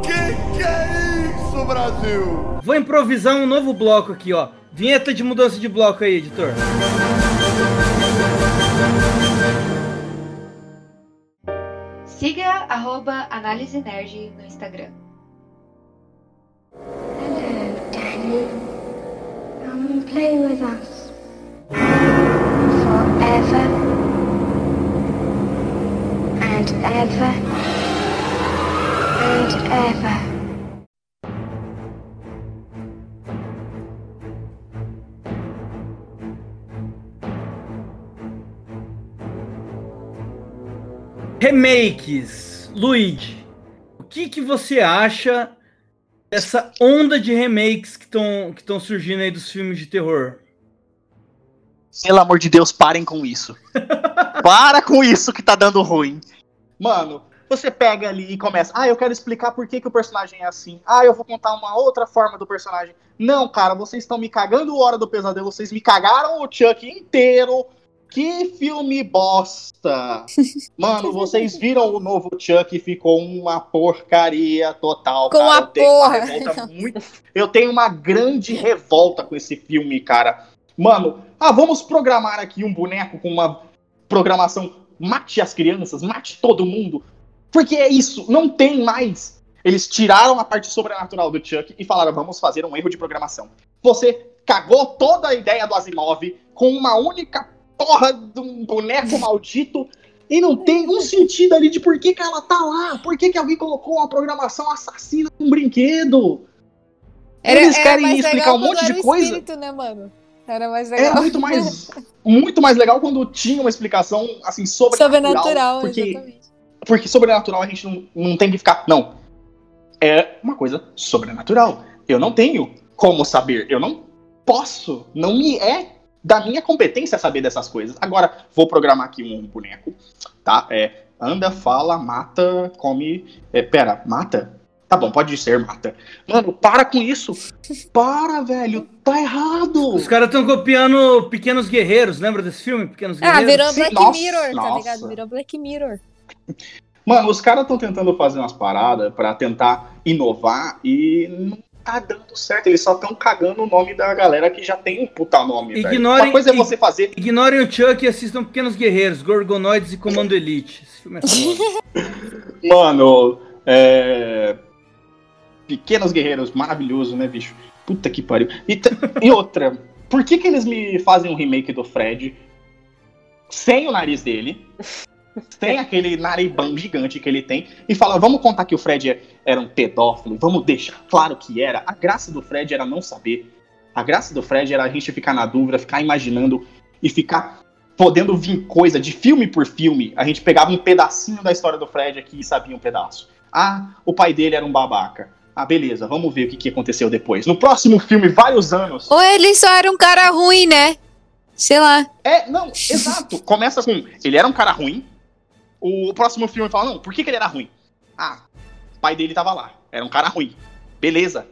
Que que é isso, Brasil? Vou improvisar um novo bloco aqui, ó. Vinheta de mudança de bloco aí, editor. Siga arroba Análise Nerd no Instagram. Come and play with us. Ever and ever. Remakes. Luigi, o que, que você acha dessa onda de remakes que estão que estão surgindo aí dos filmes de terror? Pelo amor de Deus, parem com isso. Para com isso que tá dando ruim. Mano, você pega ali e começa. Ah, eu quero explicar por que, que o personagem é assim. Ah, eu vou contar uma outra forma do personagem. Não, cara, vocês estão me cagando Hora do Pesadelo. Vocês me cagaram o Chuck inteiro. Que filme bosta! Mano, vocês viram o novo Chuck e ficou uma porcaria total. Com cara. a eu tenho uma porra. revolta muito- Eu tenho uma grande revolta com esse filme, cara. Mano, ah, vamos programar aqui um boneco com uma programação. Mate as crianças, mate todo mundo. Porque é isso, não tem mais. Eles tiraram a parte sobrenatural do Chuck e falaram: vamos fazer um erro de programação. Você cagou toda a ideia do Asimov com uma única porra de um boneco maldito e não tem um sentido ali de por que, que ela tá lá. Por que, que alguém colocou uma programação assassina num brinquedo? Eles querem mais explicar um monte de era coisa. espírito, né, mano? Era mais legal. Era muito mais, muito mais legal quando tinha uma explicação assim sobrenatural. Sobrenatural, porque, exatamente. porque sobrenatural a gente não, não tem que ficar. Não. É uma coisa sobrenatural. Eu não tenho como saber. Eu não posso. Não me é da minha competência saber dessas coisas. Agora, vou programar aqui um boneco, tá? É, anda, fala, mata, come. É, pera, mata? Tá bom, pode ser, mata. Mano, para com isso. Para, velho. Tá errado. Os caras estão copiando Pequenos Guerreiros, lembra desse filme? Pequenos Ah, Guerreiros? virou Sim, Black nossa, Mirror, tá nossa. ligado? Virou Black Mirror. Mano, os caras estão tentando fazer umas paradas pra tentar inovar e não tá dando certo. Eles só estão cagando o nome da galera que já tem um puta nome, velho. Ignorem- Uma coisa é você fazer. Ignorem o Chuck e assistam Pequenos Guerreiros, Gorgonoides e Comando Elite. Esse filme é. Mano, é. Pequenos Guerreiros, maravilhoso, né, bicho? Puta que pariu. E, e outra, por que, que eles me fazem um remake do Fred sem o nariz dele? Sem aquele naribão gigante que ele tem, e falam, vamos contar que o Fred era um pedófilo, vamos deixar claro que era. A graça do Fred era não saber. A graça do Fred era a gente ficar na dúvida, ficar imaginando e ficar podendo vir coisa de filme por filme. A gente pegava um pedacinho da história do Fred aqui e sabia um pedaço. Ah, o pai dele era um babaca. Ah, beleza, vamos ver o que, que aconteceu depois. No próximo filme, vários anos. Ou ele só era um cara ruim, né? Sei lá. É, não, exato. Começa com. Ele era um cara ruim. O próximo filme fala, não, por que, que ele era ruim? Ah, o pai dele tava lá. Era um cara ruim. Beleza.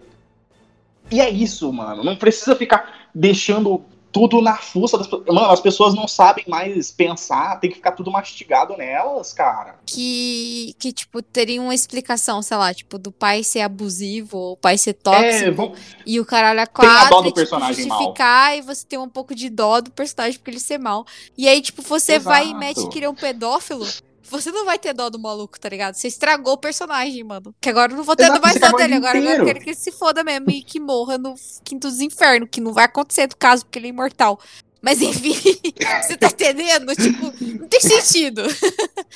E é isso, mano. Não precisa ficar deixando tudo na fuça das pessoas. Mano, as pessoas não sabem mais pensar, tem que ficar tudo mastigado nelas, cara. Que, que, tipo, teria uma explicação, sei lá, tipo, do pai ser abusivo, o pai ser tóxico, É, e o caralho é Tem a dó do e, tipo, personagem mal. justificar, e você ter um pouco de dó do personagem porque ele ser mal. E aí, tipo, você vai e Exato. mete que ele é um pedófilo, você não vai ter dó do maluco, tá ligado? Você estragou o personagem, mano. Que agora eu não vou ter Exato, mais dó dele, ele agora eu quero que ele se foda mesmo e que morra no quinto dos infernos, que não vai acontecer no caso, porque ele é imortal. Mas enfim, você tá entendendo? Tipo, não tem sentido.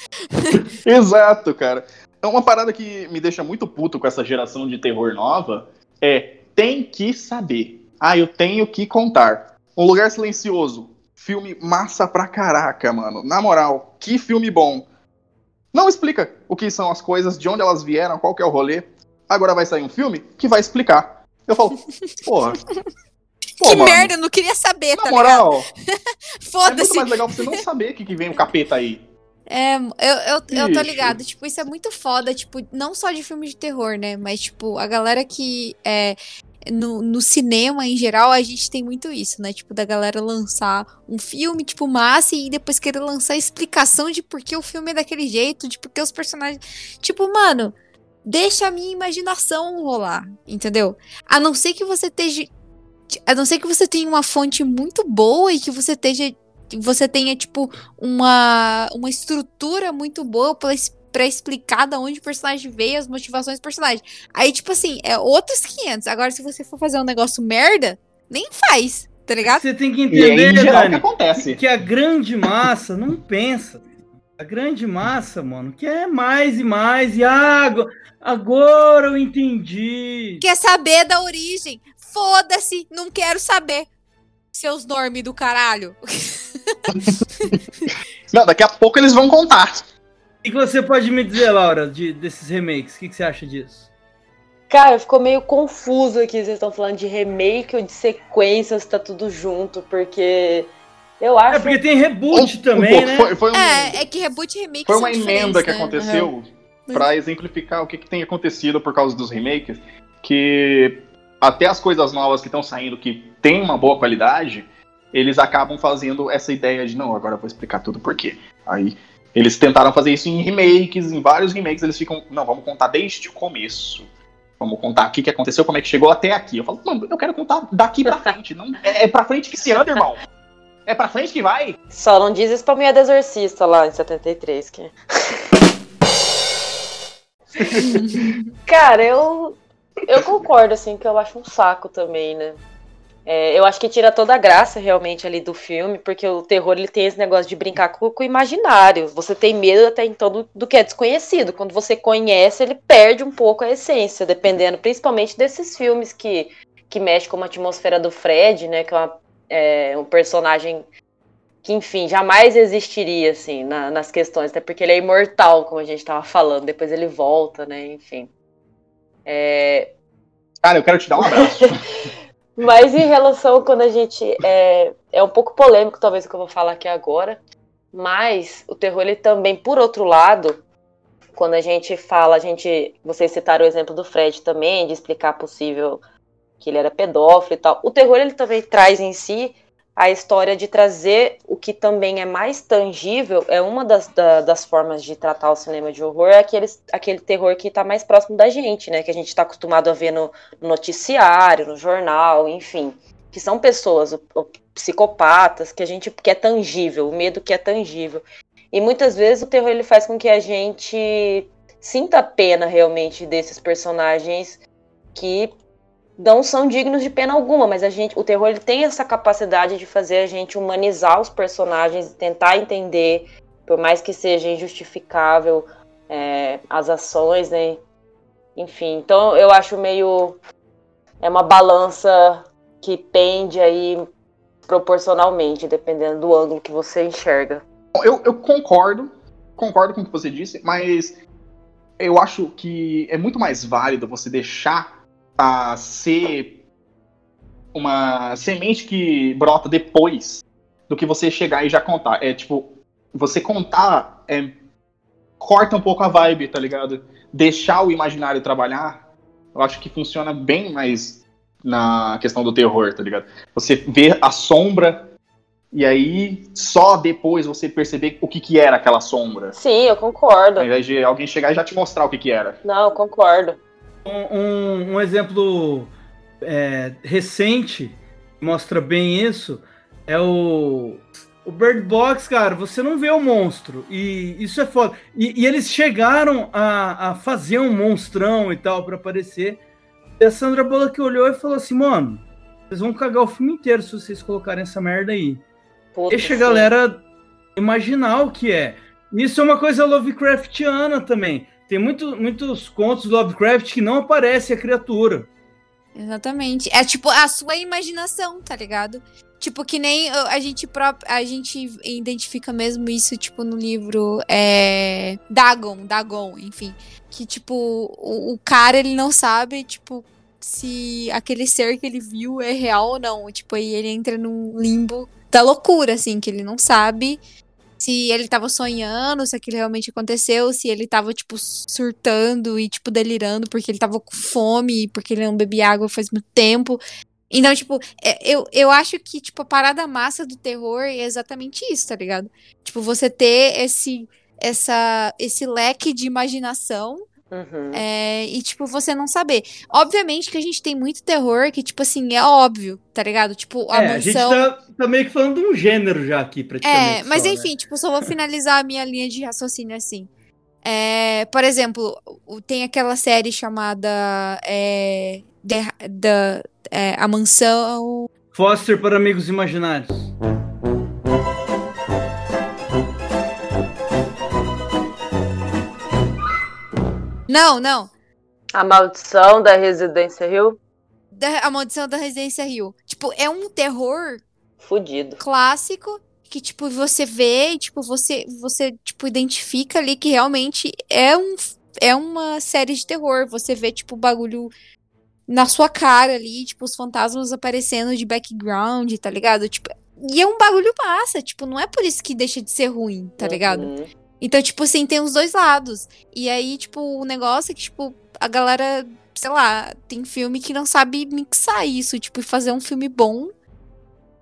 Exato, cara. É uma parada que me deixa muito puto com essa geração de terror nova. É, tem que saber. Ah, eu tenho que contar. Um Lugar Silencioso. Filme massa pra caraca, mano. Na moral, que filme bom. Não explica o que são as coisas, de onde elas vieram, qual que é o rolê. Agora vai sair um filme que vai explicar. Eu falo, porra. Pô, que mano, merda, eu não queria saber, Na tá moral, ligado? é muito Foda-se. mais legal você não saber que, que vem o capeta aí. É, eu, eu, eu tô ligado. Tipo, isso é muito foda, tipo, não só de filme de terror, né? Mas, tipo, a galera que é. No, no cinema, em geral, a gente tem muito isso, né? Tipo, da galera lançar um filme, tipo, massa, e depois querer lançar explicação de por que o filme é daquele jeito, de por que os personagens. Tipo, mano, deixa a minha imaginação rolar, entendeu? A não ser que você esteja. A não ser que você tenha uma fonte muito boa e que você esteja. Você tenha, tipo, uma, uma estrutura muito boa pra, pra explicar da onde o personagem veio, as motivações do personagem. Aí, tipo assim, é outros 500. Agora, se você for fazer um negócio merda, nem faz, tá ligado? Você tem que E aí, entender, geral, o que Dani, acontece? que a grande massa não pensa. A grande massa, mano, quer mais e mais. E ah, ago- agora eu entendi. Quer saber da origem? Foda-se, não quero saber. Seus normes do caralho. Não, daqui a pouco eles vão contar. O que que você pode me dizer, Laura, de- desses remakes? O que que você acha disso? Cara, ficou meio confuso aqui. Vocês estão falando de remake ou de sequências, tá tudo junto, porque eu acho. É porque tem reboot também, pouco. né? Foi, foi um- É, é que reboot e remake foi são uma emenda que né? aconteceu Uhum. pra exemplificar o que, que tem acontecido por causa dos remakes, que até as coisas novas que estão saindo que tem uma boa qualidade, eles acabam fazendo essa ideia de não, agora eu vou explicar tudo por quê. Aí eles tentaram fazer isso em remakes, em vários remakes eles ficam, não, vamos contar desde o começo. Vamos contar o que, que aconteceu, como é que chegou até aqui. Eu falo, mano, eu quero contar daqui pra frente. Não, é, é pra frente que se anda, irmão. É pra frente que vai. Só não diz isso pra mulher do exorcista lá em 73, que. Cara, eu. Eu concordo, assim, que eu acho um saco também, né? É, eu acho que tira toda a graça realmente ali do filme, porque o terror ele tem esse negócio de brincar com, com o imaginário. Você tem medo até então do, do que é desconhecido. Quando você conhece, ele perde um pouco a essência, dependendo principalmente desses filmes que, que mexem com a atmosfera do Fred, né? Que é, uma- é um personagem que, enfim, jamais existiria, assim, na- nas questões, até porque ele é imortal, como a gente tava falando, depois ele volta, né? Enfim. É, Cara, eu quero te dar um abraço. Mas em relação quando a gente. É, é um pouco polêmico, talvez, o que eu vou falar aqui agora. Mas o terror, ele também, por outro lado, quando a gente fala, a gente. Vocês citaram o exemplo do Fred também, de explicar possível que ele era pedófilo e tal. O terror, ele também traz em si a história de trazer o que também é mais tangível, é uma das, da, das formas de tratar o cinema de horror, é aquele, aquele terror que está mais próximo da gente, né? Que a gente está acostumado a ver no, no, noticiário, no jornal, enfim. Que são pessoas, o, o, psicopatas, que a gente que é tangível, o medo que é tangível. E muitas vezes o terror ele faz com que a gente sinta pena realmente desses personagens que não são dignos de pena alguma, mas a gente, o terror ele tem essa capacidade de fazer a gente humanizar os personagens, tentar entender, por mais que seja injustificável é, as ações, né? Enfim, então eu acho meio é uma balança que pende aí proporcionalmente, dependendo do ângulo que você enxerga. Eu, eu concordo, concordo com o que você disse, mas eu acho que é muito mais válido você deixar a ser uma semente que brota depois do que você chegar e já contar. É tipo, você contar é, corta um pouco a vibe, tá ligado? Deixar o imaginário trabalhar, eu acho que funciona bem mais na questão do terror, tá ligado? Você vê a sombra e aí só depois você perceber o que, que era aquela sombra. Sim, eu concordo. Ao invés de alguém chegar e já te mostrar o que, que era. Não, eu concordo. Um, um exemplo é, recente mostra bem isso é o o Bird Box, cara, você não vê o monstro. E isso é foda. E, e eles chegaram a, a, fazer um monstrão e tal para aparecer. E a Sandra Bullock olhou e falou assim: mano, vocês vão cagar o filme inteiro se vocês colocarem essa merda aí. Puta Deixa a galera imaginar o que é. Isso é uma coisa Lovecraftiana também. Tem muito, muitos contos do Lovecraft que não aparece a criatura. Exatamente. É tipo a sua imaginação, tá ligado? Tipo, que nem a gente próprio, a gente identifica mesmo isso, tipo, no livro é, Dagon, Dagon, enfim. Que, tipo, o, o, cara, ele não sabe, tipo, se aquele ser que ele viu é real ou não. Tipo, aí ele entra num limbo da loucura, assim, que ele não sabe se ele tava sonhando, se aquilo realmente aconteceu, se ele tava, tipo, surtando e, tipo, delirando porque ele tava com fome, porque ele não bebia água faz muito tempo. Então, tipo, é, eu, eu acho que, tipo, a parada massa do terror é exatamente isso, tá ligado? Tipo, você ter esse, essa, esse leque de imaginação Uhum. É, e, tipo, você não saber. Obviamente que a gente tem muito terror que, tipo assim, é óbvio, tá ligado? Tipo, a é, mansão. A gente tá, tá, meio que falando de um gênero já aqui, praticamente. É, mas só, enfim, né? tipo, só vou finalizar a minha linha de raciocínio assim. É, por exemplo, tem aquela série chamada é, The, The, é, A Mansão. Foster para Amigos Imaginários. Não, não. A Maldição da Residência Rio? Da, a Maldição da Residência Rio. Tipo, é um terror fudido. Clássico que tipo você vê e tipo você você tipo identifica ali que realmente é um é uma série de terror. Você vê tipo o bagulho na sua cara ali, tipo os fantasmas aparecendo de background, tá ligado? Tipo, e é um bagulho massa, tipo, não é por isso que deixa de ser ruim, tá ligado? Então, tipo assim, tem os dois lados. E aí, tipo, o negócio é que, tipo, a galera, sei lá, tem filme que não sabe mixar isso, tipo, fazer um filme bom.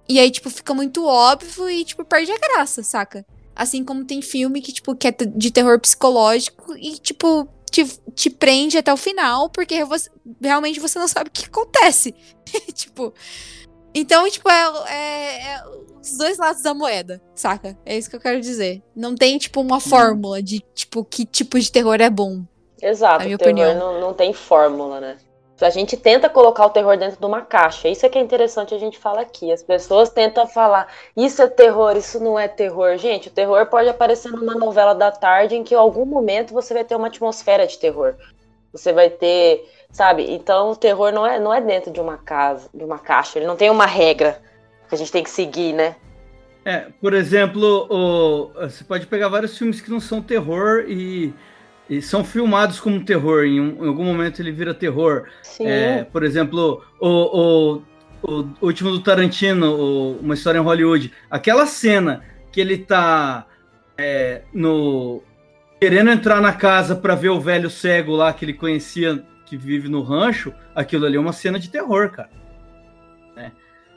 E aí, tipo, fica muito óbvio e, tipo, perde a graça, saca? Assim como tem filme que, tipo, que é de terror psicológico e, tipo, te, te prende até o final, porque você, realmente você não sabe o que acontece. tipo. Então, tipo, é, é, é, os dois lados da moeda, saca? É isso que eu quero dizer. Não tem, tipo, uma fórmula de, tipo, que tipo de terror é bom. Exato, na minha o terror opinião. Não, não tem fórmula, né? A gente tenta colocar o terror dentro de uma caixa. Isso é que é interessante a gente falar aqui. As pessoas tentam falar, isso é terror, isso não é terror. Gente, o terror pode aparecer numa novela da tarde em que em algum momento você vai ter uma atmosfera de terror. Você vai ter, sabe? Então o terror não é, não é dentro de uma casa, de uma caixa. Ele não tem uma regra que a gente tem que seguir, né? É, por exemplo, o, você pode pegar vários filmes que não são terror e, e são filmados como terror. Em, um, em, algum momento ele vira terror. Sim. É, por exemplo, o, o, o último do Tarantino, Uma História em Hollywood, aquela cena que ele tá é, no querendo entrar na casa pra ver o velho cego lá que ele conhecia, que vive no rancho, aquilo ali é uma cena de terror, cara. Né?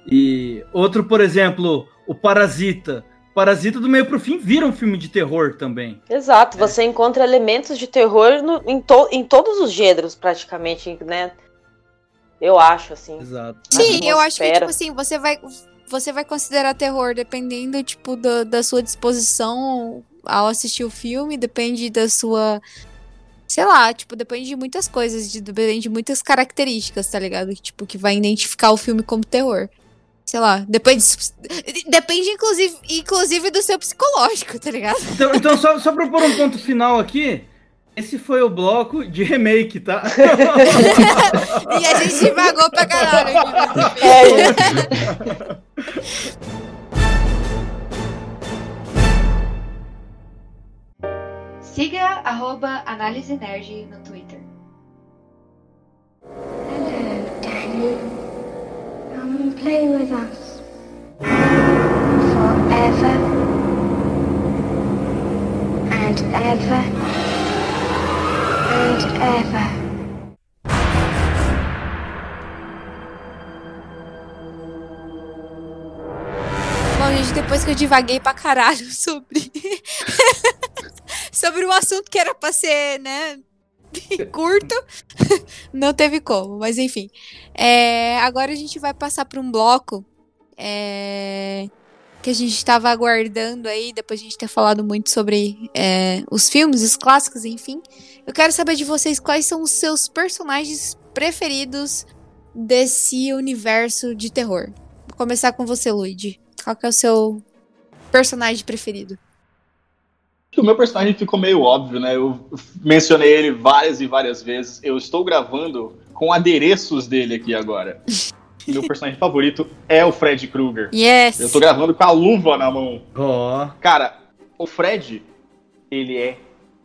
E outro, por exemplo, o Parasita. Parasita do meio pro fim vira um filme de terror também. Exato, você encontra elementos de terror no- em, to- em todos os gêneros, praticamente, né? Eu acho, assim. Exato. Sim, eu acho que, tipo assim, você vai, você vai considerar terror dependendo, tipo, da, da sua disposição ao assistir o filme, depende da sua. Sei lá, tipo, depende de muitas coisas, de, depende de muitas características, tá ligado? Que, Tipo, que vai identificar o filme como terror. Sei lá, depende. Depende, inclusive, inclusive do seu psicológico, tá ligado? Então, então só, só pra pôr um ponto final aqui, esse foi o bloco de remake, tá? E a gente divagou pra caralho aqui, Siga arroba Análise Nerd no Twitter. Hello, Danny. Come play with us. Forever. And ever. And ever. Bom, gente, depois que eu divaguei pra caralho sobre. Sobre um assunto que era pra ser, né? curto, não teve como, mas enfim. É, agora a gente vai passar pra um bloco é, que a gente estava aguardando aí, depois de a gente ter falado muito sobre é, os filmes, os clássicos, enfim. Eu quero saber de vocês quais são os seus personagens preferidos desse universo de terror. Vou começar com você, Luigi. Qual é o seu personagem preferido? O meu personagem ficou meio óbvio, né? Eu mencionei ele várias e várias vezes. Eu estou gravando com adereços dele aqui agora. meu personagem favorito é o Fred Krueger. Yes! Eu tô gravando com a luva na mão. Ó. Cara, o Fred, ele é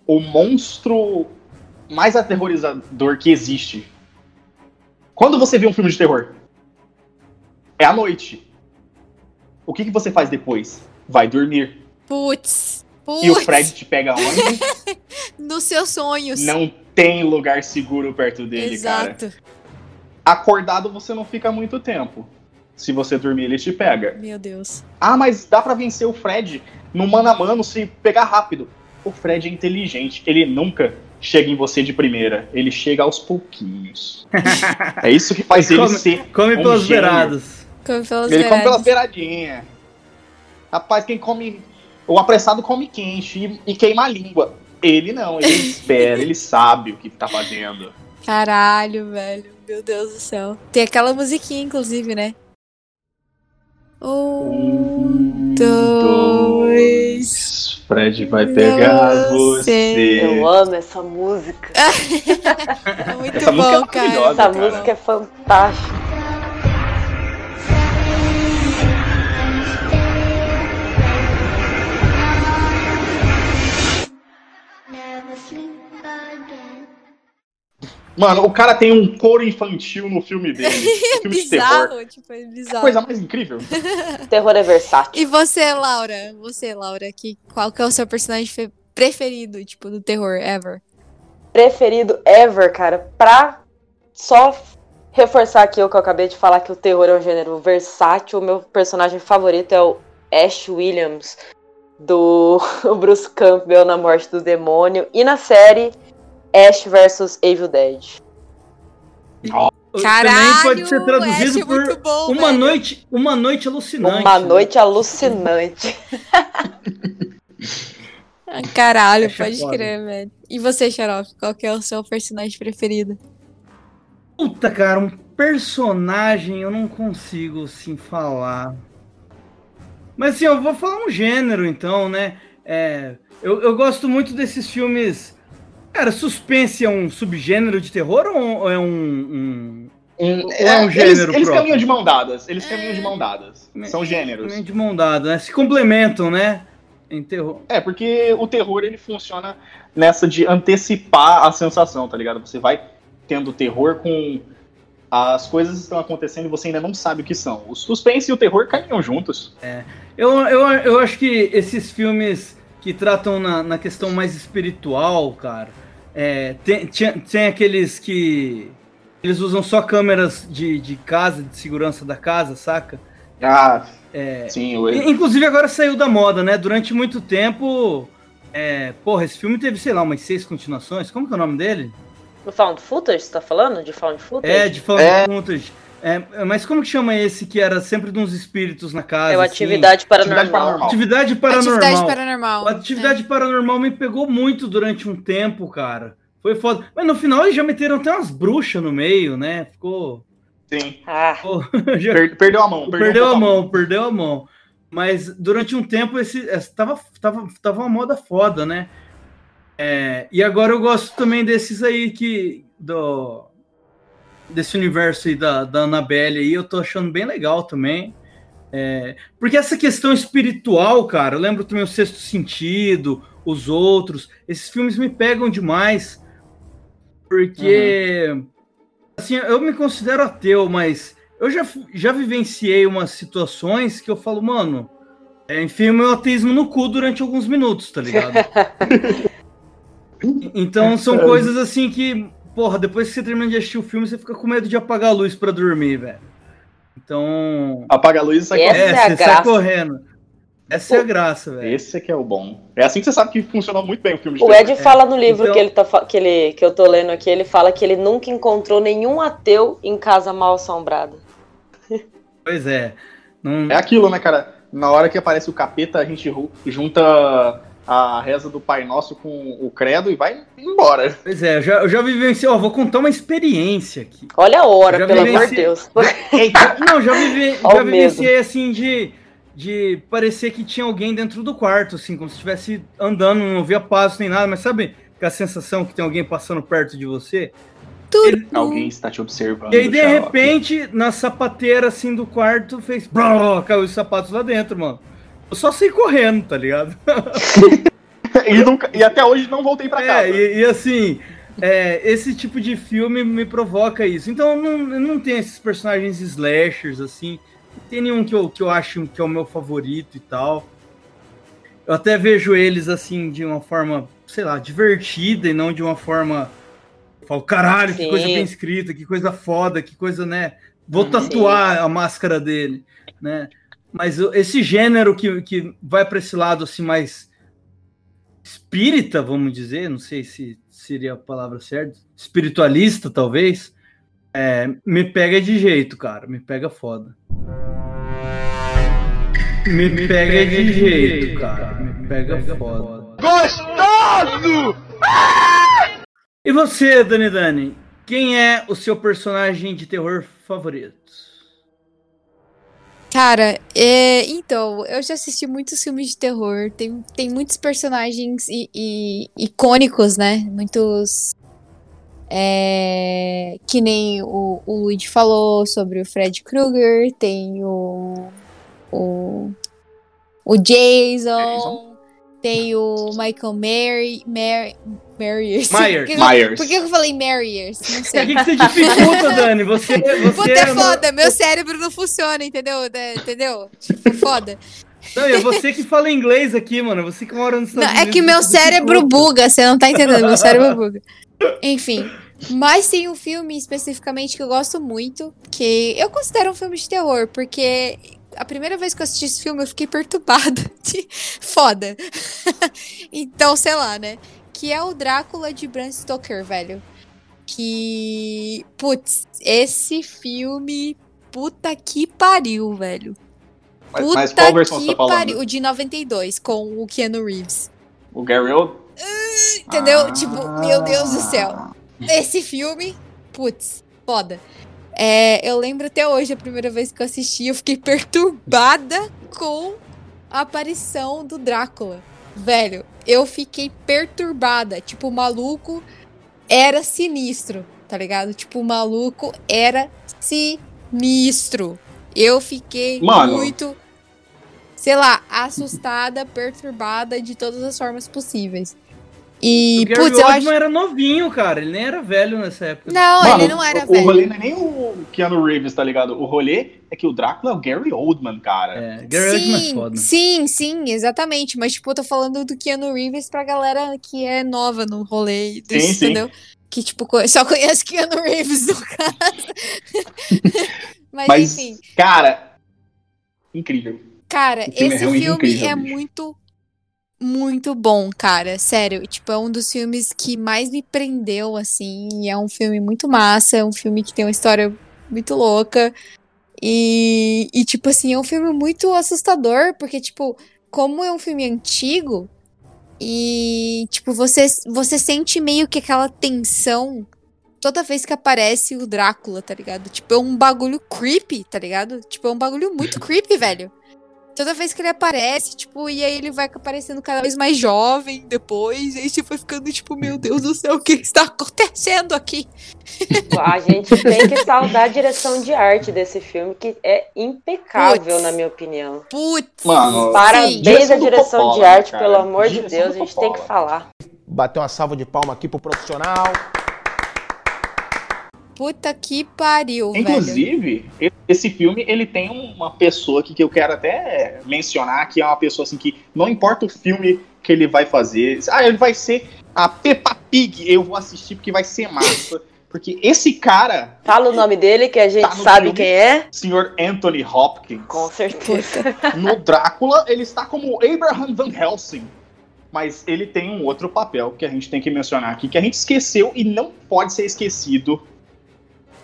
o monstro mais aterrorizador que existe. Quando você vê um filme de terror, é à noite. O que, que você faz depois? Vai dormir. Putz! Putz! E o Fred te pega onde? Nos seus sonhos. Não tem lugar seguro perto dele, cara. Exato. Acordado você não fica muito tempo. Se você dormir, ele te pega. Meu Deus. Ah, mas dá pra vencer o Fred no mano a mano se pegar rápido. O Fred é inteligente, ele nunca chega em você de primeira, ele chega aos pouquinhos. é isso que faz ele Come- ser. Come Um pelas gênio. beiradas. Come pelas Ele come pela beiradas. beiradinha. Rapaz, quem come. O apressado come quente e, e queima a língua. Ele não, ele espera, ele sabe o que tá fazendo. Caralho, velho. Meu Deus do céu. Tem aquela musiquinha, inclusive, né? Um, dois. Fred vai pegar Você. Eu amo essa música. É muito Essa música é bom, cara. Essa cara. música é fantástica. Mano, o cara tem um coro infantil no filme dele. Um filme de terror. Bizarro, tipo, é bizarro. Coisa mais incrível. Terror é versátil. E você, Laura? Você, Laura, que, qual que é o seu personagem fe- preferido, tipo, do terror ever? Preferido ever, cara. Pra só reforçar aqui o que eu acabei de falar, que o terror é um gênero versátil, o meu personagem favorito é o Ash Williams, do Bruce Campbell na Morte do Demônio. E na série Ash vs Evil Dead. Caralho, Também pode ser traduzido Ash é por muito bom, uma velho. noite, uma noite alucinante. Uma né? noite alucinante. Caralho, Ash é pode foda. crer, velho. E você, Xarope, qual que é o seu personagem preferido? Puta, cara, um personagem eu não consigo assim falar. Mas assim, eu vou falar um gênero então, né? É, eu, eu gosto muito desses filmes. Cara, suspense é um subgênero de terror ou é um. um- Hum, é um eles, gênero eles próprio. caminham de mão dadas. Eles caminham de mão dadas. São um gêneros. de mão dada, né? Se complementam, né? Em terror. É, porque o terror ele funciona nessa de antecipar a sensação, tá ligado? Você vai tendo terror com as coisas estão acontecendo e você ainda não sabe o que são. O suspense e o terror caminham juntos. Eu, eu, eu acho que esses filmes que tratam na, na questão mais espiritual, cara, é, tem, tinha- tem aqueles que eles usam só câmeras de, de casa, de segurança da casa, saca? Ah, É, sim. O... I- Inclusive agora saiu da moda, né? Durante muito tempo. É, porra, esse filme teve, sei lá, umas seis continuações. Como que é o nome dele? No Found Footage, você tá falando? De Found Footage? É, de Found É. Footage. É, mas como que chama esse que era sempre de uns espíritos na casa? É o assim? Atividade Paranormal. Atividade Paranormal. Atividade paranormal. Atividade paranormal. A atividade paranormal me pegou muito durante um tempo, cara. Foi foda. Mas no final eles já meteram até umas bruxas no meio, né? Ficou. Sim. Ah, ficou- já- Per- perdeu a mão. Perdeu, perdeu um a pouco mão, perdeu a mão. Mas durante um tempo esse, esse tava, tava, tava uma moda foda, né? É, e agora eu gosto também desses aí que. Do, desse universo aí da, da Annabelle aí, eu tô achando bem legal também. É, porque essa questão espiritual, cara, eu lembro também o Sexto Sentido, os outros, esses filmes me pegam demais. Porque, assim, eu me considero ateu, mas eu já, já vivenciei umas situações que eu falo, mano, é, enfiei o meu ateísmo no cu durante alguns minutos, tá ligado? então são coisas assim que, porra, depois que você termina de assistir o filme, você fica com medo de apagar a luz pra dormir, velho. Então. Apaga a luz e sai Essa correndo. é a você sai graça. correndo. Essa é a graça, velho. Esse é que é o bom. É assim que você sabe que funcionou muito bem o filme de o terror. Ed fala no livro Então- que, ele tá, que, ele, que eu tô lendo aqui, ele fala que ele nunca encontrou nenhum ateu em casa mal assombrada. Pois é. Não, É aquilo, né, cara? Na hora que aparece o capeta, a gente junta a reza do Pai Nosso com o credo e vai embora. Pois é, eu já, eu já vivenciei. Ó, vou contar uma experiência aqui. Olha a hora, pelo amor de Deus. Não, já, vive, já vivenciei assim de, de parecer que tinha alguém dentro do quarto, assim, como se estivesse andando, não ouvia passo nem nada, mas sabe aquela sensação que tem alguém passando perto de você? Tudo. Alguém está te observando. E aí, de repente, na sapateira assim do quarto, fez. brrr, caiu os sapatos lá dentro, mano. Eu só saí correndo, tá ligado? e, nunca- e até hoje não voltei pra casa. É, e, e assim, é, esse tipo de filme me provoca isso. Então não, não tem esses personagens slashers, assim. Não tem nenhum que eu, que eu acho que é o meu favorito e tal. Eu até vejo eles assim de uma forma, sei lá, divertida e não de uma forma. Eu falo, caralho, que Sim. coisa bem escrita, que coisa foda, que coisa, né? Vou tatuar a máscara dele, né? Mas esse gênero que, que vai para esse lado assim mais espírita, vamos dizer, não sei se seria a palavra certa, espiritualista talvez, é, me pega de jeito, cara, me pega foda. Me, pega, de jeito, cara, me pega foda. Gostoso! E você, Dani Dani, quem é o seu personagem de terror favorito? Cara, é, então, eu já assisti muitos filmes de terror. Tem, tem muitos personagens i- icônicos, né? Muitos. é, que nem o, o Luigi falou sobre o Fred Krueger, tem o. O, o Jason, Jason. Tem o Michael Mary, Mary, Myers. Myers. Por que, Myers. por que eu falei Myers? Não O sei. que, que você dificulta, Dani? Você, você Puta, é não- foda, meu cérebro não funciona, entendeu? É, Entendeu? Tipo, foda. Não, é você que fala inglês aqui, mano. Você que mora nos Não, Estados é Unidos. que meu cérebro dificulta. buga, você não tá entendendo, meu cérebro buga. Enfim, mas tem um filme especificamente que eu gosto muito, que eu considero um filme de terror, porque a primeira vez que eu assisti esse filme eu fiquei perturbada. De... Foda. então, sei lá, né? Que é o Drácula de Bram Stoker, velho. Que. Putz, esse filme. Puta que pariu, velho. Mas, Puta mas qual versão você que tá falando? pariu. O de 92, com o Keanu Reeves. O Gary Oldman? Entendeu? Ah. Tipo, meu Deus do céu. Esse filme, putz, foda. É, eu lembro até hoje, a primeira vez que eu assisti, eu fiquei perturbada com a aparição do Drácula. Velho, eu fiquei perturbada. Tipo, o maluco era sinistro, tá ligado? Tipo, o maluco era sinistro. Eu fiquei Mano. muito, sei lá, assustada, perturbada de todas as formas possíveis. E, o Gary putz, Oldman acho. era novinho, cara. Ele nem era velho nessa época. Não, Mano, ele não era o, velho. O rolê não é nem o Keanu Reeves, tá ligado? O rolê é que o Drácula é o Gary Oldman, cara. É, Gary Oldman é Sim, foda. sim, sim, exatamente. Mas, tipo, eu tô falando do Keanu Reeves pra galera que é nova no rolê, Sim, desse, sim. entendeu? Que, tipo, só conhece Keanu Reeves, no caso. Mas, Mas, enfim. cara, incrível. Cara, filme é esse realmente filme incrível, é bicho. muito, muito bom, cara. Sério, tipo, é um dos filmes que mais me prendeu, assim. e É um filme muito massa, é um filme que tem uma história muito louca. E, e, tipo assim, é um filme muito assustador, porque, tipo, como é um filme antigo, e, tipo, você, você sente meio que aquela tensão toda vez que aparece o Drácula, tá ligado? Tipo, é um bagulho creepy, tá ligado? Tipo, é um bagulho muito creepy, velho. Toda vez que ele aparece, tipo, e aí ele vai aparecendo cada vez mais jovem depois, e aí você vai ficando, tipo, meu Deus do céu, o que está acontecendo aqui? A gente tem que saudar a direção de arte desse filme, que é impecável, Putz. na minha opinião. Putz! Mano, Parabéns à direção Coppola, de arte, cara. pelo amor de Direção Deus, do a gente tem que falar. Bater uma salva de palma aqui pro profissional. Puta que pariu, velho. Inclusive, e- esse filme, ele tem uma pessoa aqui que eu quero até mencionar, que é uma pessoa assim que não importa o filme que ele vai fazer, ah, ele vai ser a Peppa Pig, eu vou assistir porque vai ser massa. Porque esse cara, Fala o nome dele, que a gente Tá sabe filme. quem é. senhor Anthony Hopkins, Com certeza. no Drácula, ele está como Abraham Van Helsing. Mas ele tem um outro papel que a gente tem que mencionar aqui, que a gente esqueceu e não pode ser esquecido.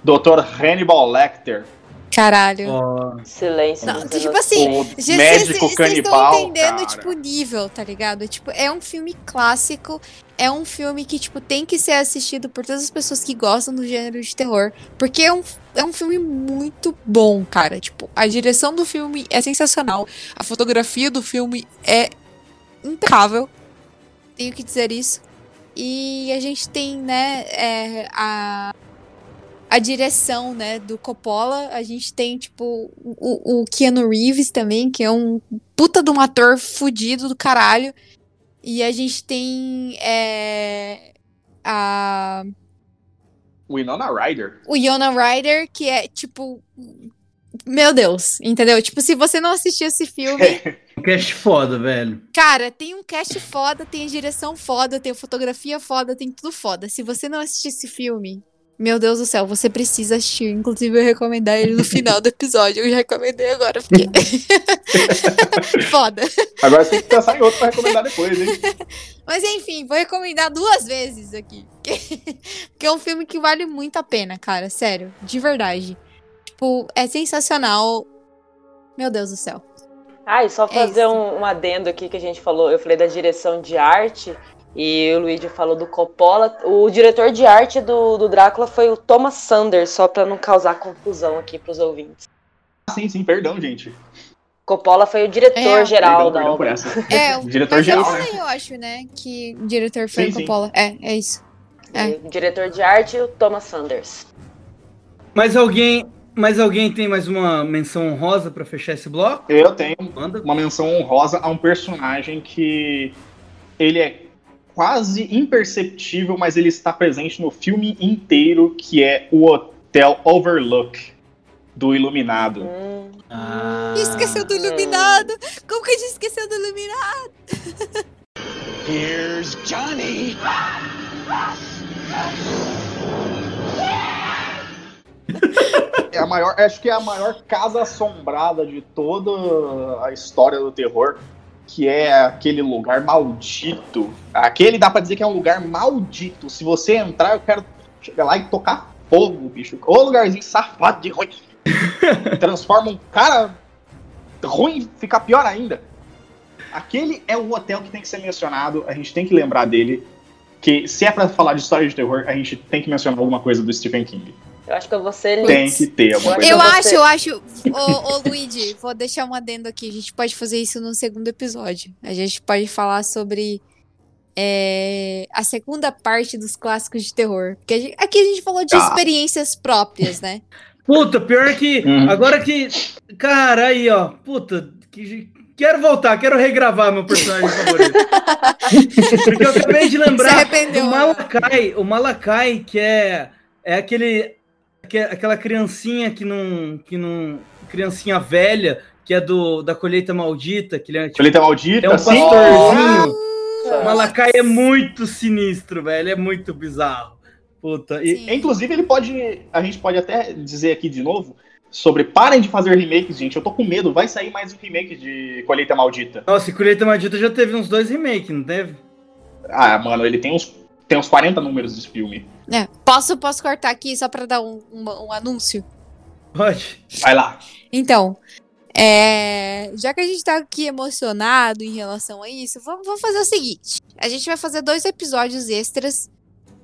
Dr. Hannibal Lecter, Caralho. Ó, Silêncio. Não, tipo assim, médico cês- cês canibal, estão entendendo, cara. tipo, o nível, tá ligado? Tipo, é um filme clássico, é um filme que, tipo, tem que ser assistido por todas as pessoas que gostam do gênero de terror. Porque é um, é um filme muito bom, cara. Tipo, a direção do filme é sensacional. A fotografia do filme é impecável. Tenho que dizer isso. E a gente tem, né, é, a, a direção, né, do Coppola. A gente tem, tipo, o, o Keanu Reeves também, que é um puta de um ator fudido do caralho. E a gente tem é, a, Winona Ryder. o Yona Ryder, que é, tipo... Meu Deus, entendeu? Tipo, se você não assistiu esse filme, um cast foda, velho. Cara, tem um cast foda, tem a direção foda, tem a fotografia foda, tem tudo foda. Se você não assistir esse filme, meu Deus do céu, você precisa assistir. Inclusive, eu recomendar ele no final do episódio. Eu já recomendei agora, porque. foda. Agora você tem que pensar em outro pra recomendar depois, hein? Mas enfim, vou recomendar duas vezes aqui. Porque, é um filme que vale muito a pena, cara. Sério, de verdade. Tipo, é sensacional. Meu Deus do céu. Ah, e só É fazer isso. um, um adendo aqui que a gente falou, eu falei da direção de arte e o Luigi falou do Coppola. O diretor de arte do, do Drácula foi o Thomas Sanders, só pra não causar confusão aqui pros ouvintes. Ah, sim, sim, perdão, gente. Coppola foi o diretor É. geral Perdão, da perdão obra. essa. É, o Diretor mas geral, eu né? sei, eu acho, né? Que o diretor foi Sim, o sim. Coppola. É, é isso. É. O diretor de arte, o Thomas Sanders. Mas alguém, mas alguém tem mais uma menção honrosa pra fechar esse bloco? Eu tenho Manda. uma menção honrosa a um personagem que ele é quase imperceptível, mas ele está presente no filme inteiro, que é o Hotel Overlook do Iluminado. Hum, Ah, Esqueceu do iluminado! Como que a gente esqueceu do iluminado? Here's Johnny. É a maior, acho que é a maior casa assombrada de toda a história do terror, que é aquele lugar maldito. Aquele dá pra dizer que é um lugar maldito. Se você entrar, eu quero chegar lá e tocar fogo, bicho. Ô lugarzinho safado de ruim. Transforma um cara ruim ficar pior ainda. Aquele é o hotel que tem que ser mencionado, a gente tem que lembrar dele. Que se é pra falar de história de terror, a gente tem que mencionar alguma coisa do Stephen King. Eu acho que eu vou ser Tem que ter alguma coisa. Eu acho, eu acho. Ô, ô Luigi, vou deixar um adendo aqui. A gente pode fazer isso no segundo episódio. A gente pode falar sobre é, a segunda parte dos clássicos de terror. Porque a gente- aqui a gente falou de Ah. experiências próprias, né? Puta, pior que. Uhum. Agora que. Cara, aí, ó. Puta, que, quero voltar, quero regravar meu personagem favorito. Porque eu acabei de lembrar arrependeu. o Malakai, o Malakai, que é, é aquele que aquela criancinha que não que não criancinha velha, que é do da colheita maldita, que ele é, tipo, Colheita maldita, é um pastorzinho. Nossa. O Malakai é muito sinistro, velho, é muito bizarro. Puta, e, Sim. Inclusive, ele pode. A gente pode até dizer aqui de novo sobre parem de fazer remakes, gente. Eu tô com medo. Vai sair mais um remake de Colheita Maldita. nossa, e Colheita Maldita já teve uns dois remakes, não teve? Ah, mano, ele tem uns, tem uns 40 números desse filme. É, posso, posso cortar aqui só pra dar um, um- um anúncio? Pode. Vai lá. Então, é, já que a gente tá aqui emocionado em relação a isso, vamos, vamos fazer o seguinte: a gente vai fazer dois episódios extras.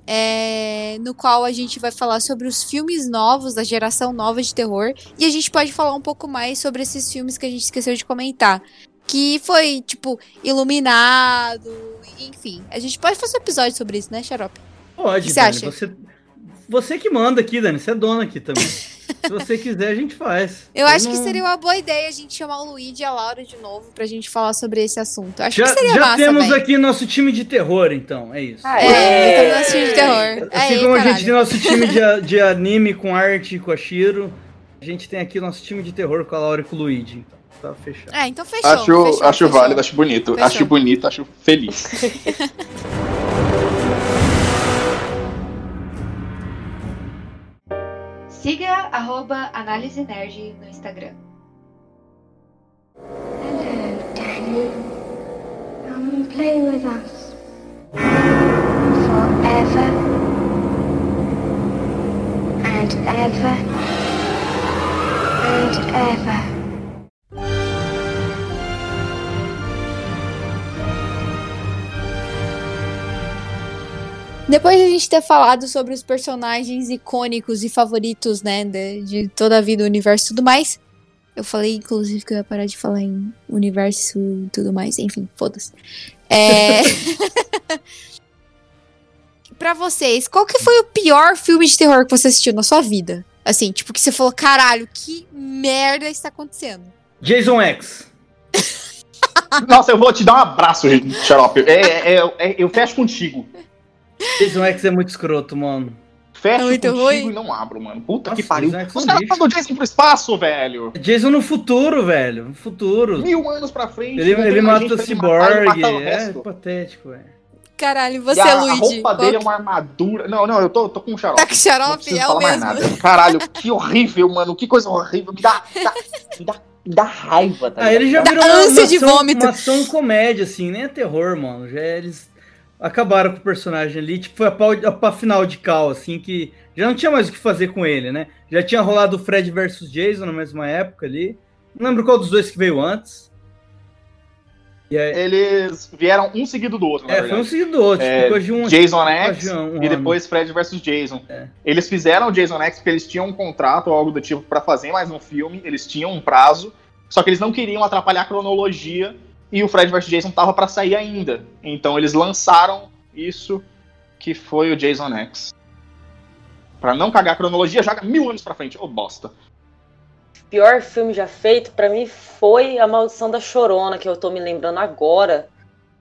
é, no qual a gente vai falar sobre os filmes novos, da geração nova de terror. E a gente pode falar um pouco mais sobre esses filmes que a gente esqueceu de comentar. Que foi, tipo, Iluminado, enfim. A gente pode fazer um episódio sobre isso, né, Xarope? Pode, que você Dani. acha? Você, você que manda aqui, Dani. Você é dona aqui também. Se você quiser, a gente faz. Eu acho que não- seria uma boa ideia a gente chamar o Luigi e a Laura de novo pra gente falar sobre esse assunto. Acho Já, que seria já massa, temos véi. aqui nosso time de terror, então. É isso. Ah, É, eu tô no filme de terror. Assim Aê, como a caralho. gente tem nosso time de, a- de anime com arte com a Shiro, a gente tem aqui nosso time de terror com a Laura e com o Luigi. Então, tá fechado. É, então fechou. Acho, fechou, acho fechou. válido, acho bonito. Fechou. Acho bonito, acho feliz. Siga arroba Análise Nerd no Instagram. Hello, Danny. Come and play with us. Depois de a gente ter falado sobre os personagens icônicos e favoritos, né, de, de toda a vida, o universo e tudo mais. Eu falei, inclusive, que eu ia parar de falar em universo e tudo mais. Enfim, foda-se. É... pra vocês, qual que foi o pior filme de terror que você assistiu na sua vida? Assim, tipo, que você falou, caralho, que merda está acontecendo? Jason X. Nossa, eu vou te dar um abraço, Xarope. É, é, é- eu fecho contigo. Jason X é muito escroto, mano. Fecho É muito contigo ruim. e não abro, mano. Puta Nossa, que pariu. Jason é Os caras mandam o Jason pro espaço, velho. Jason no futuro, velho. No futuro. Mil anos pra frente. Ele, ele mata o e Cyborg. o É patético, velho. Caralho, E você, a, a Luigi. roupa qual dele é que- uma armadura. Não, não, eu tô, tô com um xarope. Tá com Não xarope? É o mesmo. nada. Caralho, que horrível, mano. Que coisa horrível. Me dá, me dá, me dá, me dá raiva, tá Ah, ele já virou uma, ânsia uma de ação, vômito. uma ação comédia, assim, nem é terror, mano. Já eles acabaram com o personagem ali, tipo, foi a, pau, a, final de cal, assim, que já não tinha mais o que fazer com ele, né? Já tinha rolado o Fred versus Jason na mesma época ali. Não lembro qual dos dois que veio antes. Aí, Eles vieram um seguido do outro, é, foi um seguido do outro, É, ficou de um. Jason X um e depois Fred vs Jason. É. Eles fizeram o Jason X porque eles tinham um contrato ou algo do tipo pra fazer mais um filme, eles tinham um prazo, só que eles não queriam atrapalhar a cronologia e o Fred vs Jason tava pra sair ainda. Então eles lançaram isso que foi o Jason X. Pra não cagar a cronologia, joga mil anos pra frente. Ô bosta. pior filme já feito pra mim foi A Maldição da Chorona, que eu tô me lembrando agora.